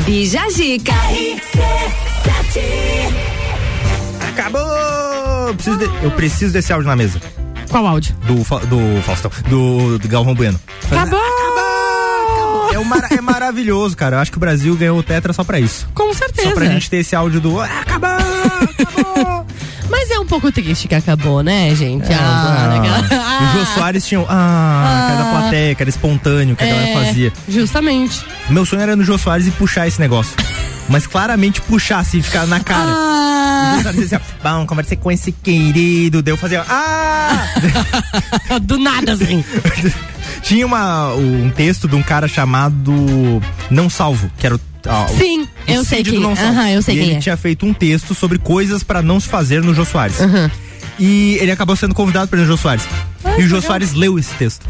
Speaker 5: Bija Zica.
Speaker 1: Acabou! Preciso de- eu preciso desse áudio na mesa.
Speaker 3: Qual áudio?
Speaker 1: Do, do Faustão. Do, do Galvão Bueno.
Speaker 3: Acabou!
Speaker 1: É, um mara- é maravilhoso, cara. Eu acho que o Brasil ganhou o Tetra só pra isso.
Speaker 3: Com certeza.
Speaker 1: Só pra gente ter esse áudio do. Ah, acabou!
Speaker 3: Mas é um pouco triste que acabou, né, gente? ah, legal.
Speaker 1: E o Jô Soares tinha. Ah, cara da plateia, cara espontâneo que a galera
Speaker 3: É,
Speaker 1: fazia.
Speaker 3: Justamente.
Speaker 1: Meu sonho era no Jô Soares e puxar esse negócio. Mas claramente puxar assim, ficar na cara.
Speaker 3: Ah.
Speaker 1: Assim, bom, conversei com esse querido. Daí eu fazia, ah!
Speaker 3: Do nada, assim.
Speaker 1: Tinha uma, um texto de um cara chamado Não Salvo, que era o. o-
Speaker 3: Sim, eu sei quem.
Speaker 1: Não Salvo.
Speaker 3: Aham, eu sei
Speaker 1: e
Speaker 3: quem
Speaker 1: ele
Speaker 3: é.
Speaker 1: tinha feito um texto sobre coisas pra não se fazer no Jô Soares. E ele acabou sendo convidado para o Jô Soares. e o Jô Soares leu esse texto.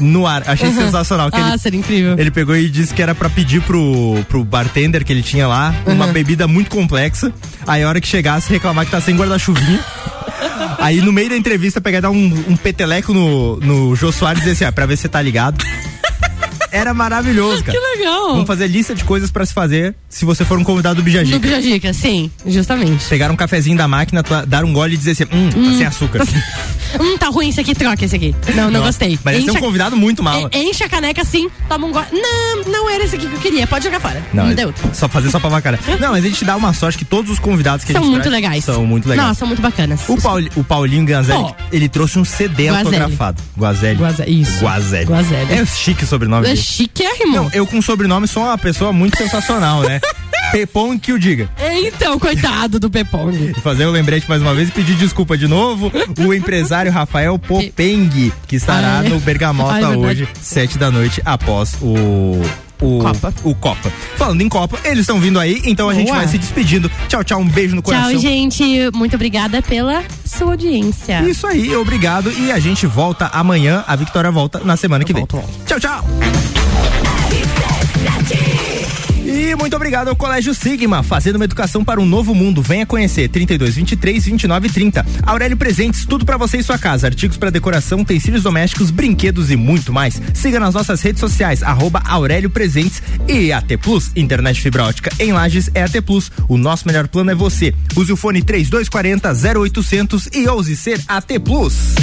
Speaker 1: No ar, achei
Speaker 3: Aham.
Speaker 1: sensacional. Que
Speaker 3: Ah,
Speaker 1: ele,
Speaker 3: seria incrível.
Speaker 1: Ele pegou e disse que era pra pedir pro, pro bartender que ele tinha lá uma
Speaker 3: Uhum.
Speaker 1: bebida muito complexa. Aí a hora que chegasse, reclamar que tá sem guarda-chuvinha. Aí no meio da entrevista pegar e dar um, um peteleco no, no Jô Soares e dizer assim, ah, pra ver se você tá ligado. Era maravilhoso, cara.
Speaker 3: Que legal.
Speaker 1: Vamos fazer lista de coisas pra se fazer se você for um convidado do Bijagica.
Speaker 3: Do Bijagica, sim, justamente.
Speaker 1: Pegar um cafezinho da máquina, dar um gole e dizer assim, hum, tá sem açúcar.
Speaker 3: Hum, tá ruim esse aqui, troca esse aqui. Não, não,
Speaker 1: Nossa,
Speaker 3: gostei.
Speaker 1: Mas esse é um
Speaker 3: Enche
Speaker 1: convidado muito mal.
Speaker 3: Enche a caneca assim, toma um gole. Não, não era esse aqui que eu queria. Pode jogar fora. Não, deu.
Speaker 1: Só fazer só pra vacara. Não, mas a gente dá uma sorte que todos os convidados que
Speaker 3: São
Speaker 1: a gente
Speaker 3: muito legais.
Speaker 1: São muito legais.
Speaker 3: Não, são muito bacanas.
Speaker 1: O, Pauli- o Paulinho Ganzelli,
Speaker 3: Pô.
Speaker 1: ele trouxe um CD
Speaker 3: Guazelli.
Speaker 1: autografado. Guazelli.
Speaker 3: Guazelli, isso.
Speaker 1: Guazelli.
Speaker 3: Guazelli.
Speaker 1: É chique o sobrenome
Speaker 3: É
Speaker 1: dele.
Speaker 3: chiquérrimo.
Speaker 1: Não, eu com sobrenome sou uma pessoa muito sensacional, né? Pepon que o diga.
Speaker 3: Então, coitado do Pepong.
Speaker 1: Fazer o lembrete mais uma vez e pedir desculpa de novo. O empresário Rafael Popeng, que estará
Speaker 3: Ai.
Speaker 1: no Bergamota
Speaker 3: Ai,
Speaker 1: hoje, sete da noite, após o. O
Speaker 3: Copa.
Speaker 1: o Copa. Falando em Copa, eles estão vindo aí, então a gente
Speaker 3: Boa.
Speaker 1: vai se despedindo. Tchau, tchau, um beijo no coração.
Speaker 3: Tchau, gente. Muito obrigada pela sua audiência.
Speaker 1: Isso aí, obrigado. E a gente volta amanhã. A Vitória volta na semana que vem. Tchau, tchau. E muito obrigado ao Colégio Sigma, fazendo uma educação para um novo mundo. Venha conhecer 32 23 29 30. Aurélio Presentes, tudo para você e sua casa, artigos para decoração, utensílios domésticos, brinquedos e muito mais. Siga nas nossas redes sociais arroba Aurélio Presentes e AT Plus, internet fibra ótica em Lages é AT Plus. O nosso melhor plano é você. Use o fone 3240 0800 e ouse ser AT Plus.